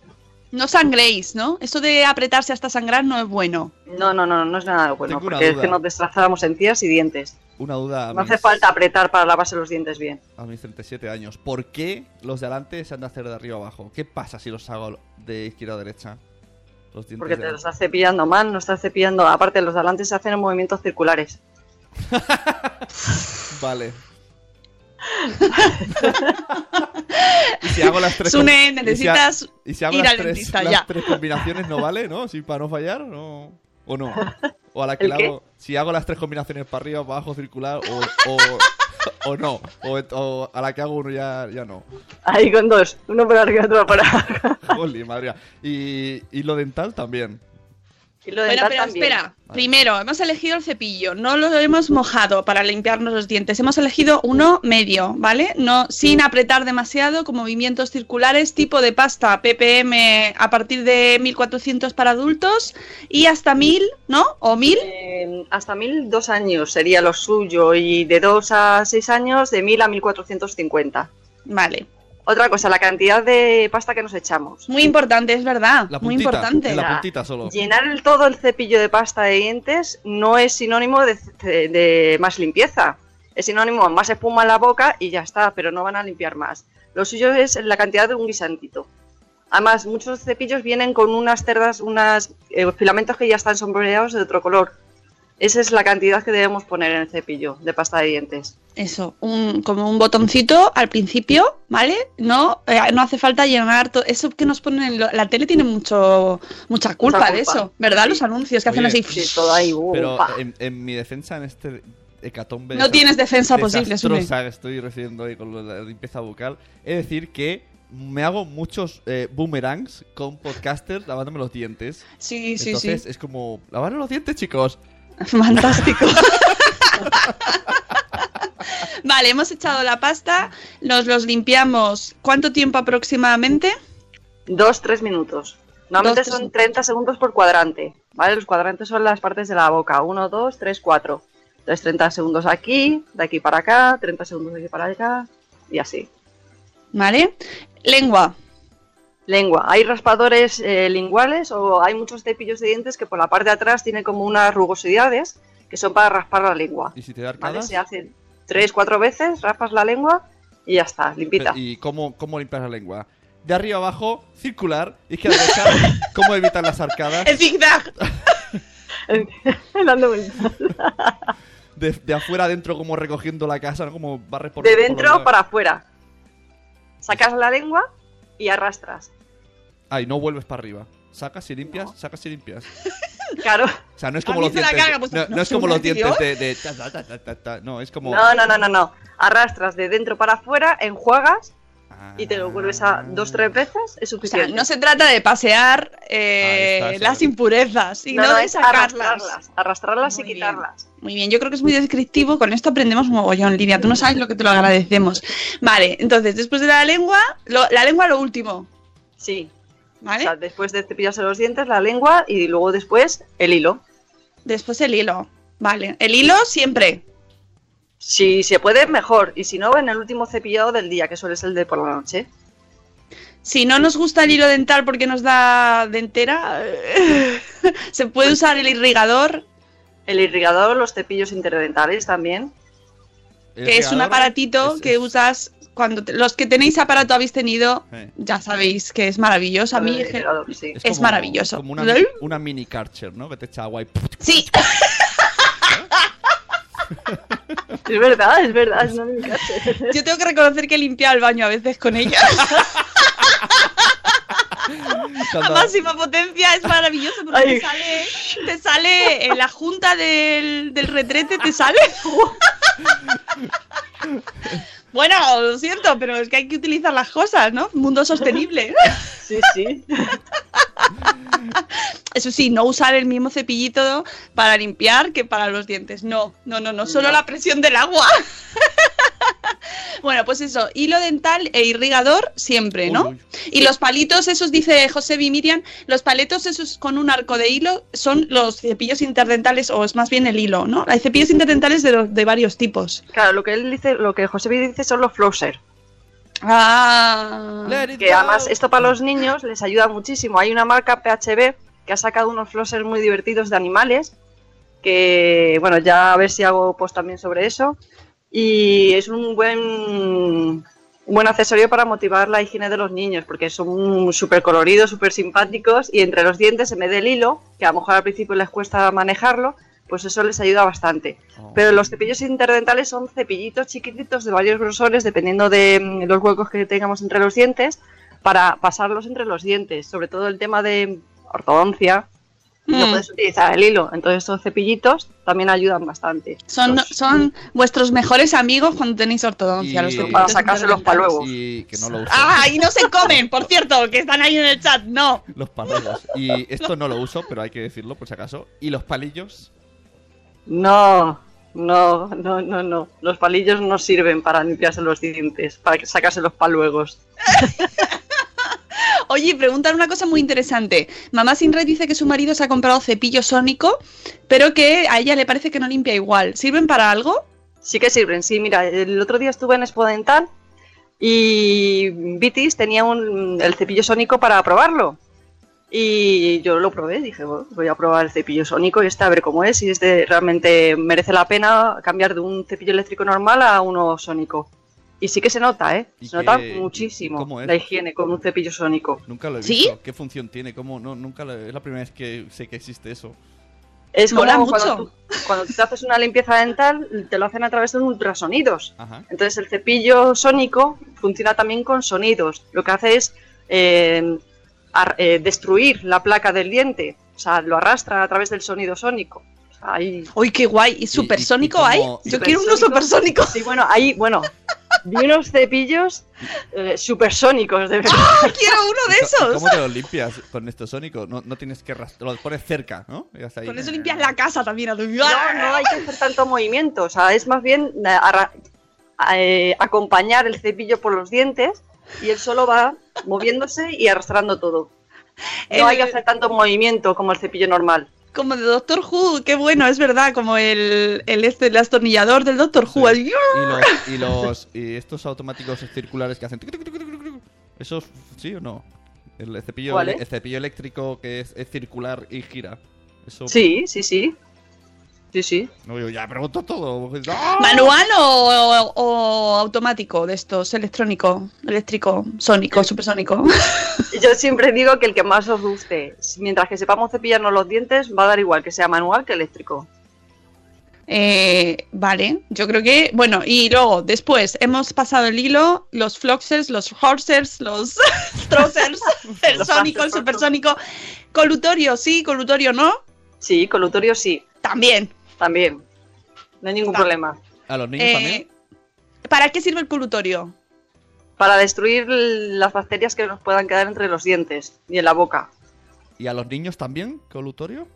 No sangréis, ¿no? Eso de apretarse hasta sangrar no es bueno. No, no, no, no es nada bueno, Tengo porque es que nos destrozamos encías y dientes. Una duda a No mis, hace falta apretar para lavarse los dientes bien. a mis 37 años. ¿Por qué los de adelante se han de hacer de arriba abajo? ¿Qué pasa si los hago de izquierda a derecha? Los dientes Porque de te lo adelante. estás cepillando mal, no estás cepillando. Aparte, los de adelante se hacen en movimientos circulares. Vale. y si hago las tres Sune, com- y si ha- necesitas y si hago ir las al tres, dentista las ya. tres combinaciones no vale, ¿no? Si para no fallar, no. O no. O a la que hago. Si hago las tres combinaciones para arriba, para abajo, circular, o, o, o no. O, o a la que hago uno ya, ya no. Ahí con dos, uno por arriba y otro por abajo. Jolly, madre mía. Y, y lo dental también. Lo Bueno, pero también. espera. Primero, hemos elegido el cepillo, no lo hemos mojado para limpiarnos los dientes. Hemos elegido uno medio, ¿vale? No sin apretar demasiado, con movimientos circulares, tipo de pasta ppm a partir de 1400 para adultos y hasta 1000, ¿no? O 1000. Eh, hasta mil dos años sería lo suyo y de dos a seis años de mil a 1450. Vale. Otra cosa, la cantidad de pasta que nos echamos. Muy importante, es verdad. La Muy puntita. importante. en la puntita solo. Llenar el todo el cepillo de pasta de dientes no es sinónimo de, de- de más limpieza. Es sinónimo de más espuma en la boca y ya está, pero no van a limpiar más. Lo suyo es la cantidad de un guisantito. Además, muchos cepillos vienen con unas cerdas, unos filamentos que ya están sombreados de otro color. Esa es la cantidad que debemos poner en el cepillo de pasta de dientes. Eso, un, como un botoncito al principio, ¿vale? No, eh, no hace falta llenar todo. Eso que nos ponen en lo- la tele tiene mucho, mucha culpa, Mucha de culpa. eso, ¿verdad? Sí. Los anuncios que hacen así. Sí, todo ahí. uh, Pero en, en mi defensa, en este hecatombe. No tienes defensa posible, que estoy recibiendo ahí con de la limpieza bucal. Es decir, que me hago muchos eh, boomerangs con podcasters lavándome los dientes. Sí, sí, Entonces sí. es como, lavarme los dientes, chicos. Fantástico. vale, hemos echado la pasta, nos los limpiamos. ¿Cuánto tiempo aproximadamente? Dos, tres minutos. Normalmente Dos, tres son 30 segundos por cuadrante. ¿Vale? Los cuadrantes son las partes de la boca. Uno, dos, tres, cuatro. Entonces 30 segundos aquí, de aquí para acá, 30 segundos de aquí para acá y así. ¿Vale? Lengua. Lengua. Hay raspadores eh, linguales o hay muchos cepillos de dientes que por la parte de atrás tienen como unas rugosidades que son para raspar la lengua. Y si te da ¿Vale? Se hacen tres, cuatro veces, raspas la lengua y ya está, limpita. ¿Y cómo, cómo limpias la lengua? De arriba abajo, circular, izquierda derecha. ¿Cómo evitar las arcadas? El zigzag. Dando. De, de afuera adentro, como recogiendo la casa, ¿no? Como barres por de dentro para afuera. Sacas la lengua y arrastras. Ah, y no vuelves para arriba. Sacas y limpias, sacas y limpias. Claro. O sea, no es como los dientes. caga, pues, no, no no es como ¿un los dientes de. de ta, ta, ta, ta, ta, ta. No, es como. No, no, no, no, no. Arrastras de dentro para afuera, enjuagas y te lo vuelves a dos, tres veces, es O sea, suficiente. no se trata de pasear eh, está, las impurezas, sino No, no, de es sacarlas. arrastrarlas. Arrastrarlas y bien. quitarlas. Muy bien, yo creo que es muy descriptivo. Con esto aprendemos mogollón, Lidia. Tú no sabes lo que te lo agradecemos. Vale, entonces, después de la lengua, lo- la lengua lo último. Sí. ¿Vale? O sea, después de cepillarse los dientes, la lengua y luego después el hilo. Después el hilo. Vale, el hilo siempre. Si se puede, mejor. Y si no, en el último cepillado del día, que suele ser el de por la noche. Si no nos gusta el hilo dental porque nos da dentera, se puede usar el irrigador, El irrigador, los cepillos interdentales también. Que es un aparatito es- que usas cuando te- los que tenéis aparato habéis tenido, Eh. ya sabéis que es maravilloso. A mí sí. es maravilloso. Como una, mi- una mini Karcher, ¿no? Que te echa agua y... Sí, Es verdad, es verdad, es una mini Karcher. yo tengo que reconocer que he limpiado el baño a veces con ella. A máxima potencia es maravilloso porque Ay. te sale, te sale en la junta del, del retrete, te sale. Bueno, lo siento, pero es que hay que utilizar las cosas, ¿no? Mundo sostenible. Sí, sí. Eso sí, no usar el mismo cepillito para limpiar que para los dientes. No, no, no, no, solo No. la presión del agua. bueno, pues eso, hilo dental e irrigador siempre, ¿no? Uy, uy. Y los palitos, esos dice José y Miriam, los paletos esos con un arco de hilo son los cepillos interdentales, o es más bien el hilo, ¿no? Hay cepillos interdentales de, de varios tipos. Claro, lo que él dice, lo que José B dice son los flosser. Ah. Que además esto para los niños les ayuda muchísimo. Hay una marca PHB que ha sacado unos flossers muy divertidos de animales. Que, bueno, ya a ver si hago post también sobre eso. Y es un buen, un buen accesorio para motivar la higiene de los niños, porque son súper coloridos, súper simpáticos. Y entre los dientes, en vez del hilo, que a lo mejor al principio les cuesta manejarlo, pues eso les ayuda bastante. Oh. Pero los cepillos interdentales son cepillitos chiquititos de varios grosores, dependiendo de mm, los huecos que tengamos entre los dientes, para pasarlos entre los dientes. Sobre todo el tema de ortodoncia, no Mm. puedes utilizar el hilo. Entonces estos cepillitos también ayudan bastante. Son, Los- son vuestros mejores amigos cuando tenéis ortodoncia. Y- los Para sacárselos pa' interdentales. luego. Y que no lo uso. Ah, y no se comen, por cierto, que están ahí en el chat. No. Los palillos. Y esto no lo uso, pero hay que decirlo por si acaso. ¿Y los palillos? No, no, no, no, no. Los palillos no sirven para limpiarse los dientes, para sacarse los paluegos. Oye, preguntan una cosa muy interesante. Mamá Sinred dice que su marido se ha comprado cepillo sónico, pero que a ella le parece que no limpia igual. ¿Sirven para algo? Sí que sirven, sí, mira, el otro día estuve en Expo Dental y Vitis tenía un, el cepillo sónico para probarlo. Y yo lo probé, dije, bueno, voy a probar el cepillo sónico y este a ver cómo es, si este realmente merece la pena cambiar de un cepillo eléctrico normal a uno sónico. Y sí que se nota, ¿eh? ¿Y Se nota qué- muchísimo cómo es? la higiene con un cepillo sónico. Nunca lo he ¿Sí? visto. ¿Qué función tiene? ¿Cómo? No, nunca lo- es la primera vez que sé que existe eso. Es como Mola cuando mucho. tú, cuando tú te haces una limpieza dental, te lo hacen a través de ultrasonidos. Ajá. Entonces el cepillo sónico funciona también con sonidos. Lo que hace es eh, eh, destruir la placa del diente. O sea, lo arrastra a través del sonido sónico. O sea, hay... ¡Uy, qué guay! ¿Y supersónico y hay? Yo quiero uno Supersónico. Sí, bueno, hay, bueno, vi unos cepillos eh, supersónicos, de verdad. ¡Ah, quiero uno de esos! ¿Cómo te lo limpias con esto sónico? No, no tienes que rastrear, lo pones cerca, ¿no? Y hasta ahí. Con eso limpias la casa también. a tu- No, no hay que hacer tanto movimiento. O sea, es más bien eh, arra- eh, acompañar el cepillo por los dientes y él solo va moviéndose y arrastrando todo. No El- hay que hacer tanto movimiento como el cepillo normal. Como de Doctor Who, qué bueno, es verdad, como el, el este, el astornillador del Doctor Sí. Who. el- Y los, y los y estos automáticos circulares que hacen. ¿Esos sí o no? El cepillo, ¿Cuál el cepillo eléctrico que es, es circular y gira. Eso Sí, sí, sí. Sí, sí. No, yo ya pregunto todo. ¡Ah! ¿Manual o, o automático de estos? Electrónico, eléctrico, sónico, supersónico. Yo siempre digo que el que más os guste, mientras que sepamos cepillarnos los dientes, va a dar igual que sea manual que eléctrico. Eh, vale, yo creo que, bueno, y luego, después, hemos pasado el hilo, los floxers, los horsers, los trousers, el Los sónico, el supersónico, colutorio, sí, colutorio, ¿no? Sí, colutorio sí, También. también. No hay ningún Va. problema. A los niños Eh, también. ¿Para qué sirve el colutorio? Para destruir las bacterias que nos puedan quedar entre los dientes y en la boca. ¿Y a los niños también? ¿Colutorio?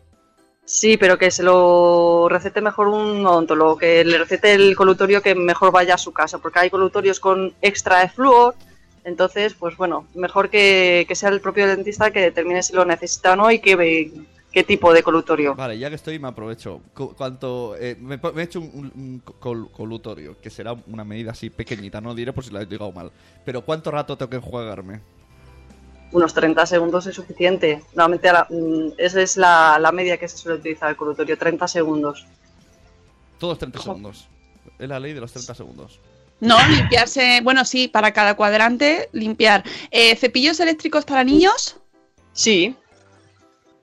Sí, pero que se lo recete mejor un odontólogo, que le recete el colutorio que mejor vaya a su casa, porque hay colutorios con extra de flúor, entonces, pues bueno, mejor que, que sea el propio dentista que determine si lo necesita o no y qué, qué tipo de colutorio. Vale, ya que estoy me aprovecho. Cu- Cuanto eh, me, he hecho un, un- un col- colutorio, que será una medida así pequeñita, no diré por si la he llegado mal. Pero ¿cuánto rato tengo que enjuagarme? Unos 30 segundos es suficiente. Normalmente a la- mm, esa es la, la media que se suele utilizar el colutorio, 30 segundos. Todos 30 segundos. Es la ley de los 30 segundos. No, limpiarse, bueno, sí, para cada cuadrante, limpiar. Eh, ¿Cepillos eléctricos para niños? Sí.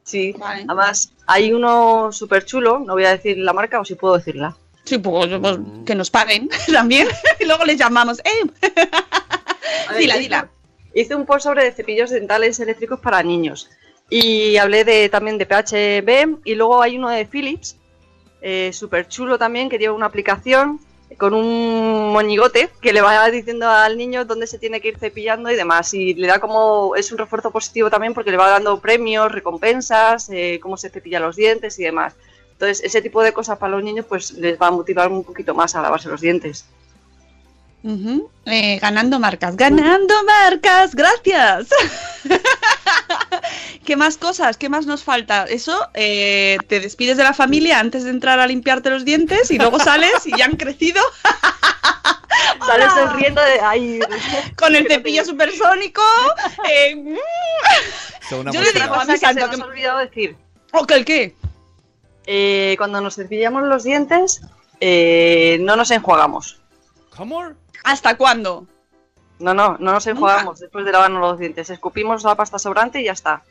Sí. Vale. Además, hay uno súper chulo, no voy a decir la marca o si puedo decirla. Sí, pues, pues, que nos paguen también. y luego les llamamos. ¡Eh! Ver, dila, hice- dila. Hice un post sobre cepillos dentales eléctricos para niños. Y hablé de, también de PHB. Y luego hay uno de Philips, eh, súper chulo también, que lleva una aplicación con un moñigote que le va diciendo al niño dónde se tiene que ir cepillando y demás. Y le da como. Es un refuerzo positivo también porque le va dando premios, recompensas, eh, cómo se cepilla los dientes y demás. Entonces, ese tipo de cosas para los niños, pues les va a motivar un poquito más a lavarse los dientes. Eh, ganando marcas. Ganando marcas, gracias. ¿Qué más cosas? ¿Qué más nos falta? Eso, eh, te despides de la familia antes de entrar a limpiarte los dientes y luego sales y ya han crecido Sales sonriendo de ahí. con el cepillo supersónico. eh, mm. Yo le digo a mi que santo se nos que- ha olvidado decir. ¿O que el qué? Eh, cuando nos cepillamos los dientes, eh, no nos enjuagamos. ¿Cómo? ¿Hasta cuándo? No, no, no nos enjuagamos después de lavarnos los dientes. Escupimos la pasta sobrante y ya está.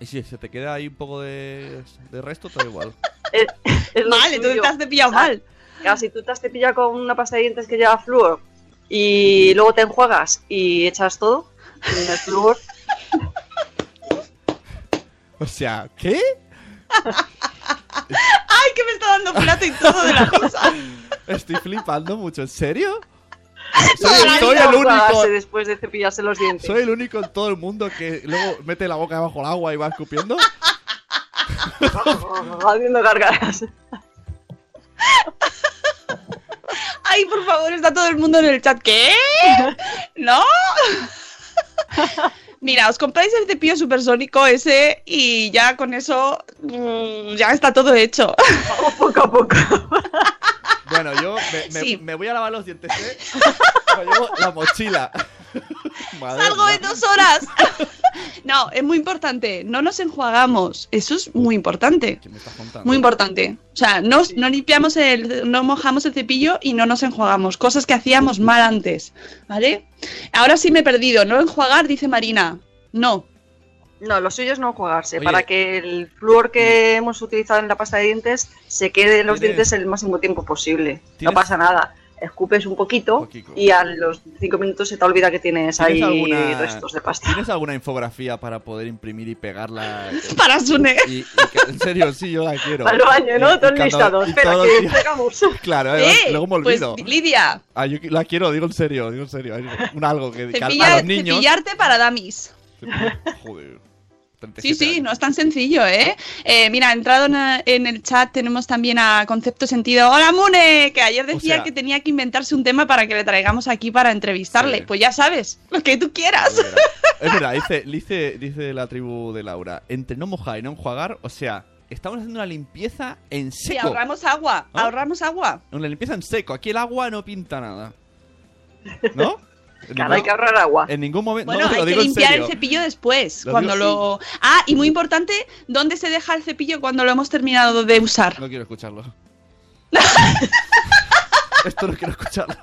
Y si se te queda ahí un poco de, de resto, todo igual. Es, es Vale, tú te has cepillado sea, mal. Claro, si tú te has cepillado con una pasta de dientes que lleva flúor y luego te enjuagas y echas todo en el flúor, O sea, ¿qué? ¡Ay, que me está dando plato y todo de la risa! Estoy flipando mucho. ¿En serio? Soy, el único. después de cepillarse los dientes. Soy el único en todo el mundo que luego mete la boca debajo del agua y va escupiendo. haciendo gargaras. ¡Ay, por favor, está todo el mundo en el chat! ¿Qué? ¿No? Mira, os compráis el cepillo supersónico ese y ya con eso mm, ya está todo hecho. Vamos poco a poco. Bueno, yo me, me- Sí. me voy a lavar los dientes, ¿eh? Me llevo la mochila. Madre ¡Salgo en dos horas! No, es muy importante. No nos enjuagamos. Eso es muy importante. ¿Qué me estás contando? Muy importante. O sea, no, no limpiamos el, no mojamos el cepillo y no nos enjuagamos. Cosas que hacíamos mal antes. ¿Vale? Ahora sí me he perdido. No enjuagar, dice Marina. No. No, lo suyo es no enjuagarse, Oye. para que el flúor que hemos utilizado en la pasta de dientes se quede en los ¿Tienes- dientes el máximo tiempo posible. No ¿Tienes- pasa nada. Escupes un poquito, y a los cinco minutos se te olvida que tienes, ahí ¿Tienes alguna, restos de pasta. ¿Tienes alguna infografía para poder imprimir y pegarla? Para Sune. Y, y que- en serio, sí, yo la quiero. Al baño, ¿no? y Todo el listado. Espera, todo que pegamos. Claro, además, Eh, luego me pues, olvido. Lidia, Ah, yo la quiero, digo en serio, digo en serio. Un algo que, que a- los niños. cepillarte para damis. Joder. Sí, 37 sí, años. no es tan sencillo, ¿eh? Eh, mira, entrado en, en el chat tenemos también a Concepto Sentido. ¡Hola, Mune! Que ayer decía sea- que tenía que inventarse un tema para que le traigamos aquí para entrevistarle. Sí. Pues ya sabes, lo que tú quieras. Es verdad, dice, dice, dice la tribu de Laura. Entre no mojar y no enjuagar, o sea, estamos haciendo una limpieza en Sí, seco. ahorramos agua, ¿Ah? ahorramos agua. Una limpieza en seco. Aquí el agua no pinta nada. ¿No? Claro, hay que ahorrar agua. En ningún momento. Bueno, no, te lo hay que en limpiar serio. el cepillo después, Lo cuando digo- lo... Ah, y muy importante, ¿dónde se deja el cepillo cuando lo hemos terminado de usar? No quiero escucharlo. Esto no quiero escucharlo.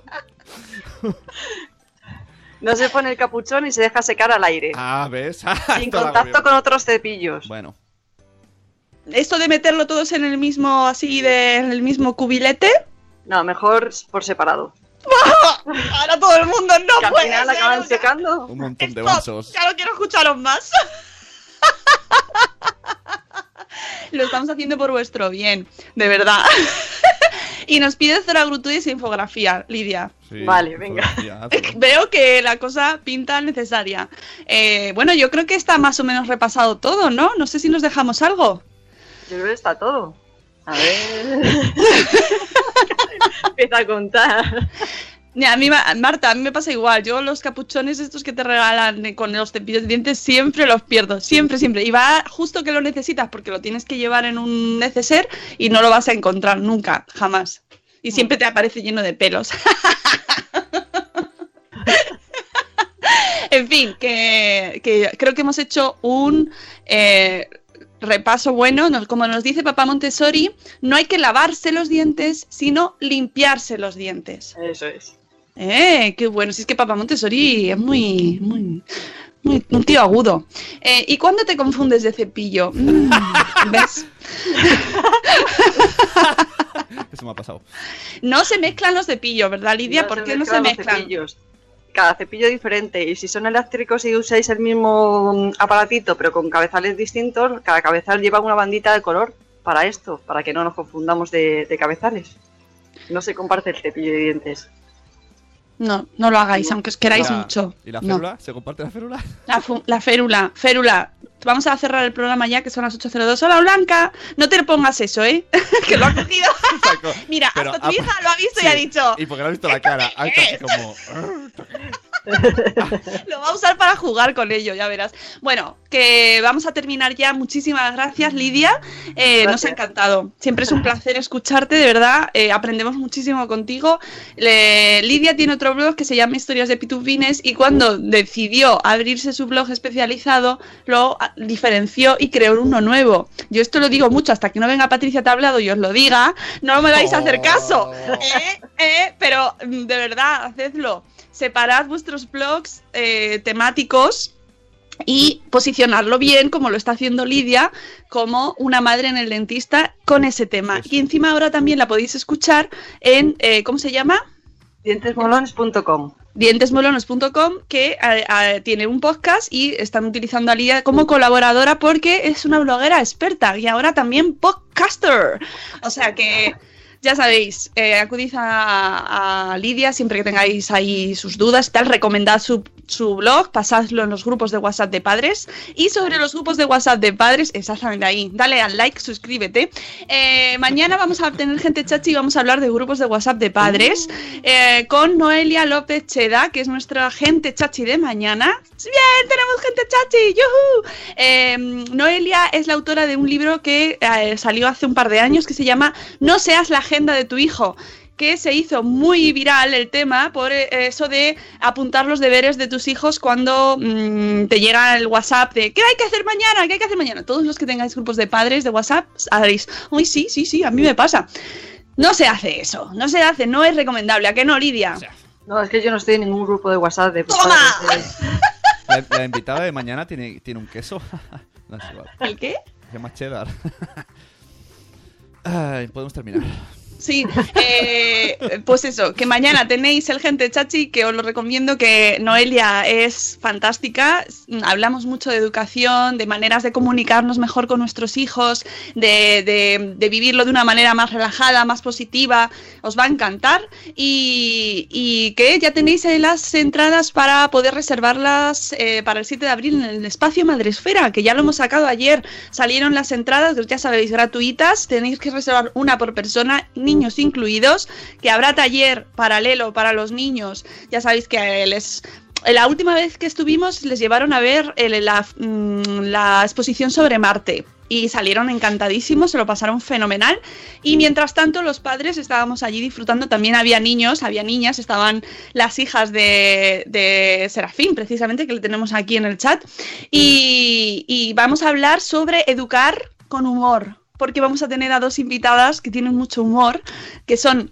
No se pone el capuchón y se deja secar al aire. Ah, ¿ves? sin contacto con otros cepillos. Bueno, Esto de meterlo todos en el mismo, así, de, en el mismo cubilete. No, mejor por separado. Ahora todo el mundo no Que al puede final ser, acaban secando. un montón de Stop, vasos. Ya no quiero escucharos más. Lo estamos haciendo por vuestro bien, de verdad. y nos pide Zora Grutudis infografía, Lidia. Sí, Vale, venga. Veo que la cosa pinta necesaria. Eh, bueno, yo creo que está más o menos repasado todo, ¿no? No sé si nos dejamos algo. Yo creo que está todo. A ver. Empieza a contar. Mira, a mí, ma- Marta, a mí me pasa igual. Yo los capuchones estos que te regalan eh, con los cepillos de dientes siempre los pierdo. Siempre, siempre. Y va justo que lo necesitas porque lo tienes que llevar en un neceser y no lo vas a encontrar nunca, jamás. Y siempre te aparece lleno de pelos. en fin, que, que creo que hemos hecho un eh, repaso bueno. Nos- como nos dice papá Montessori, no hay que lavarse los dientes, sino limpiarse los dientes. Eso es. Eh, qué bueno. Si es que Papá Montessori es muy, muy, muy un tío agudo. Eh, ¿Y cuándo te confundes de cepillo? Mm, ¿Ves? Eso me ha pasado. No se mezclan los cepillos, ¿verdad, Lidia? No ¿Por qué no se mezclan los mezclan? cepillos. Cada cepillo diferente. Y si son eléctricos y usáis el mismo mm, aparatito, pero con cabezales distintos, cada cabezal lleva una bandita de color para esto, para que no nos confundamos de, de cabezales. No se comparte el cepillo de dientes. No, no lo hagáis, aunque os queráis ¿Y la- mucho. ¿Y la No. férula? ¿Se comparte la férula? La, la férula, férula. Vamos a cerrar el programa ya, que son las 8.02. Hola, Blanca. No te pongas eso, ¿eh? que lo ha cogido. Mira, Pero hasta tu hija lo ha visto y ha dicho, Y porque le ha visto la cara. Así como. lo va a usar para jugar con ello, ya verás. Bueno, que vamos a terminar ya. Muchísimas gracias, Lidia. Eh, nos ha encantado. Siempre es un placer escucharte, de verdad. Eh, aprendemos muchísimo contigo. Le- Lidia tiene otro blog que se llama Historias de Pitufines y cuando decidió abrirse su blog especializado, lo diferenció y creó uno nuevo. Yo esto lo digo mucho hasta que no venga Patricia Tablado y os lo diga, no me vais a hacer caso. Oh. ¿Eh? ¿Eh? Pero mm, de verdad, hacedlo. Separad vuestros blogs eh, temáticos y posicionarlo bien, como lo está haciendo Lidia, como una madre en el dentista con ese tema. Y encima ahora también la podéis escuchar en, eh, ¿cómo se llama? Dientesmolones.com. dientesmolones.com que eh, eh, tiene un podcast y están utilizando a Lidia como colaboradora porque es una bloguera experta y ahora también podcaster. O sea que ya sabéis, eh, acudid a, Lidia siempre que tengáis ahí sus dudas tal, recomendad su, su blog, pasadlo en los grupos de WhatsApp de padres y sobre los grupos de WhatsApp de padres, exactamente ahí, dale al like, suscríbete. Eh, mañana vamos a tener gente chachi y vamos a hablar de grupos de WhatsApp de padres eh, con Noelia López Cheda, que es nuestra gente chachi de mañana. ¡Bien! ¡Tenemos gente chachi! ¡Yuhu! Eh, Noelia es la autora de un libro que salió hace un par de años que se llama No seas la agenda de tu hijo que se hizo muy viral el tema por eh, eso de apuntar los deberes de tus hijos cuando mm, te llega el WhatsApp de ¿qué hay que hacer mañana? ¿qué hay que hacer mañana? Todos los que tengáis grupos de padres de WhatsApp haréis, uy, sí, sí, sí, a mí me pasa. No se hace eso, no se hace, no es recomendable. ¿A qué no, Lidia? No, es que yo no estoy en ningún grupo de WhatsApp de ¡Toma! padres de- La, la invitada de mañana tiene, tiene un queso. no es igual. ¿El qué? Se llama cheddar. Ay, podemos terminar. Sí, eh, pues eso, que mañana tenéis el Gente Chachi, que os lo recomiendo, que Noelia es fantástica. Hablamos mucho de educación, de maneras de comunicarnos mejor con nuestros hijos, de, vivirlo de una manera más relajada, más positiva. Os va a encantar. Y, que ya tenéis las entradas para poder reservarlas eh, para el 7 de abril en el espacio Madresfera, que ya lo hemos sacado ayer. Salieron las entradas, ya sabéis, gratuitas. Tenéis que reservar una por persona, niños incluidos, que habrá taller paralelo para los niños. Ya sabéis que les... La última vez que estuvimos les llevaron a ver la, mm, la exposición sobre Marte y salieron encantadísimos, se lo pasaron fenomenal. Y mientras tanto los padres estábamos allí disfrutando, también había niños, había niñas, estaban las hijas de, de Serafín, precisamente, que le tenemos aquí en el chat. Y vamos a hablar sobre educar con humor, porque vamos a tener a dos invitadas que tienen mucho humor, que son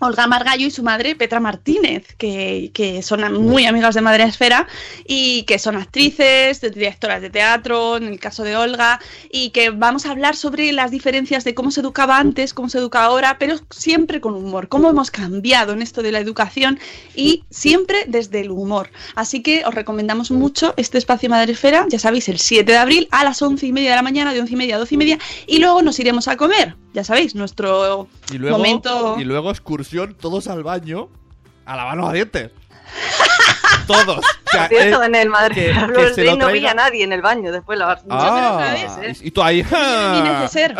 Olga Margallo y su madre Petra Martínez, que, que son muy amigas de Madre Esfera y que son actrices, directoras de teatro, en el caso de Olga, y que vamos a hablar sobre las diferencias de cómo se educaba antes, cómo se educa ahora, pero siempre con humor, cómo hemos cambiado en esto de la educación y siempre desde el humor. Así que os recomendamos mucho este espacio Madre Esfera, ya sabéis, el 7 de abril a las 11 y media de la mañana, de 11 y media a 12 y media, y luego nos iremos a comer, ya sabéis, nuestro Y luego, momento... y luego excursión, todos al baño, a lavarnos los dientes. todos. O sea, Cierto, en el Madrid que- Carlos que se Rey lo no traiga- veía a nadie en el baño después de lavar. Ah, Yo, ¿eh? y, tú ahí. Mi neceser.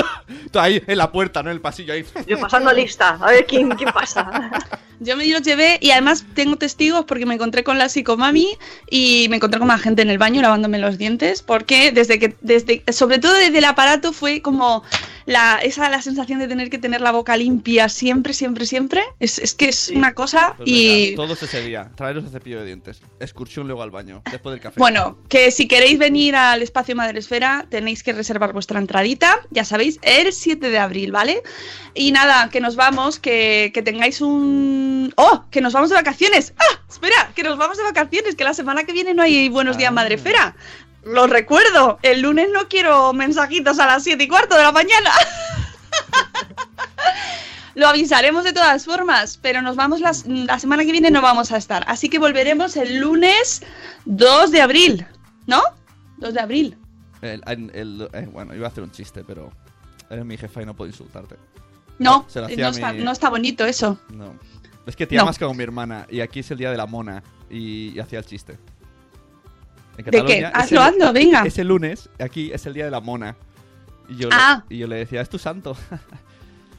tú ahí en la puerta, ¿no? En el pasillo ahí. Yo pasando lista, a ver quién, quién pasa. Yo me los llevé y además tengo testigos porque me encontré con la psicomami y me encontré con más gente en el baño lavándome los dientes porque desde que, desde, sobre todo desde el aparato fue como la, esa la sensación de tener que tener la boca limpia siempre, siempre, siempre. Es, es que es una cosa Pues y. todos ese día. Traeros el cepillo de dientes. Excursión luego al baño. Después del café. Bueno, que si queréis venir al espacio Madresfera tenéis que reservar vuestra entradita, ya sabéis, el 7 de abril, ¿vale? Y nada, que nos vamos, que, que tengáis un... ¡Oh! Que nos vamos de vacaciones. ¡Ah! Espera, que nos vamos de vacaciones, que la semana que viene no hay Buenos Días Ah. Lo recuerdo, el lunes no quiero mensajitos a las 7 y cuarto de la mañana. Lo avisaremos de todas formas, pero nos vamos las- la semana que viene no vamos a estar. Así que volveremos el lunes 2 de abril, ¿no? 2 de abril. El- el- el- eh, bueno, iba a hacer un chiste, pero eres mi jefa y no puedo insultarte. No, no, está, no bonito eso. No. Es que te No. llamas como mi hermana y aquí es el día de la mona y, y hacía el chiste. En ¿De qué? Hazlo, el- hazlo, venga. Ese lunes, aquí es el día de la mona. Y yo, Ah. le, y yo le decía, es tu santo.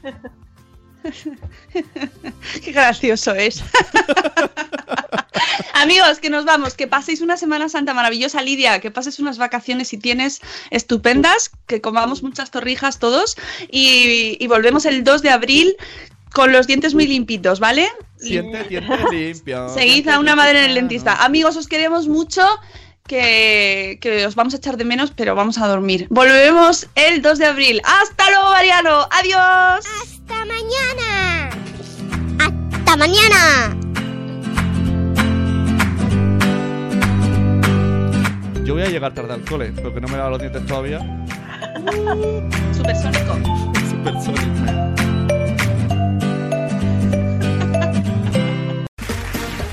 Qué gracioso es. Amigos, que nos vamos, que paséis una Semana Santa maravillosa, Lidia, que pases unas vacaciones si tienes estupendas, que comamos muchas torrijas todos y, y volvemos el 2 de abril con los dientes muy limpitos, ¿vale? Siente, siente limpio. Seguid a una madre en el dentista. Amigos, os queremos mucho. Que, que os vamos a echar de menos, pero vamos a dormir. Volvemos el 2 de abril. ¡Hasta luego, Mariano! ¡Adiós! ¡Hasta mañana! ¡Hasta mañana! Yo voy a llegar tarde al cole, porque no me he lavado los dientes todavía. Supersónico. Supersónico.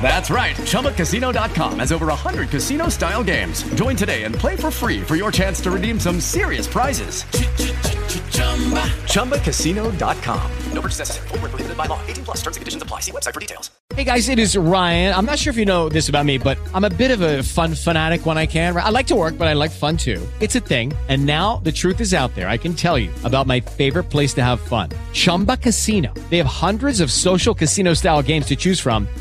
That's right. ChumbaCasino.com has over 100 casino style games. Join today and play for free for your chance to redeem some serious prizes. ChumbaCasino.com. No purchase necessary. Void where prohibited by law. 18 plus terms and conditions apply. See website for details. Hey guys, it is Ryan. I'm not sure if you know this about me, but I'm a bit of a fun fanatic when I can. I like to work, but I like fun too. It's a thing. And now the truth is out there. I can tell you about my favorite place to have fun Chumba Casino. They have hundreds of social casino style games to choose from,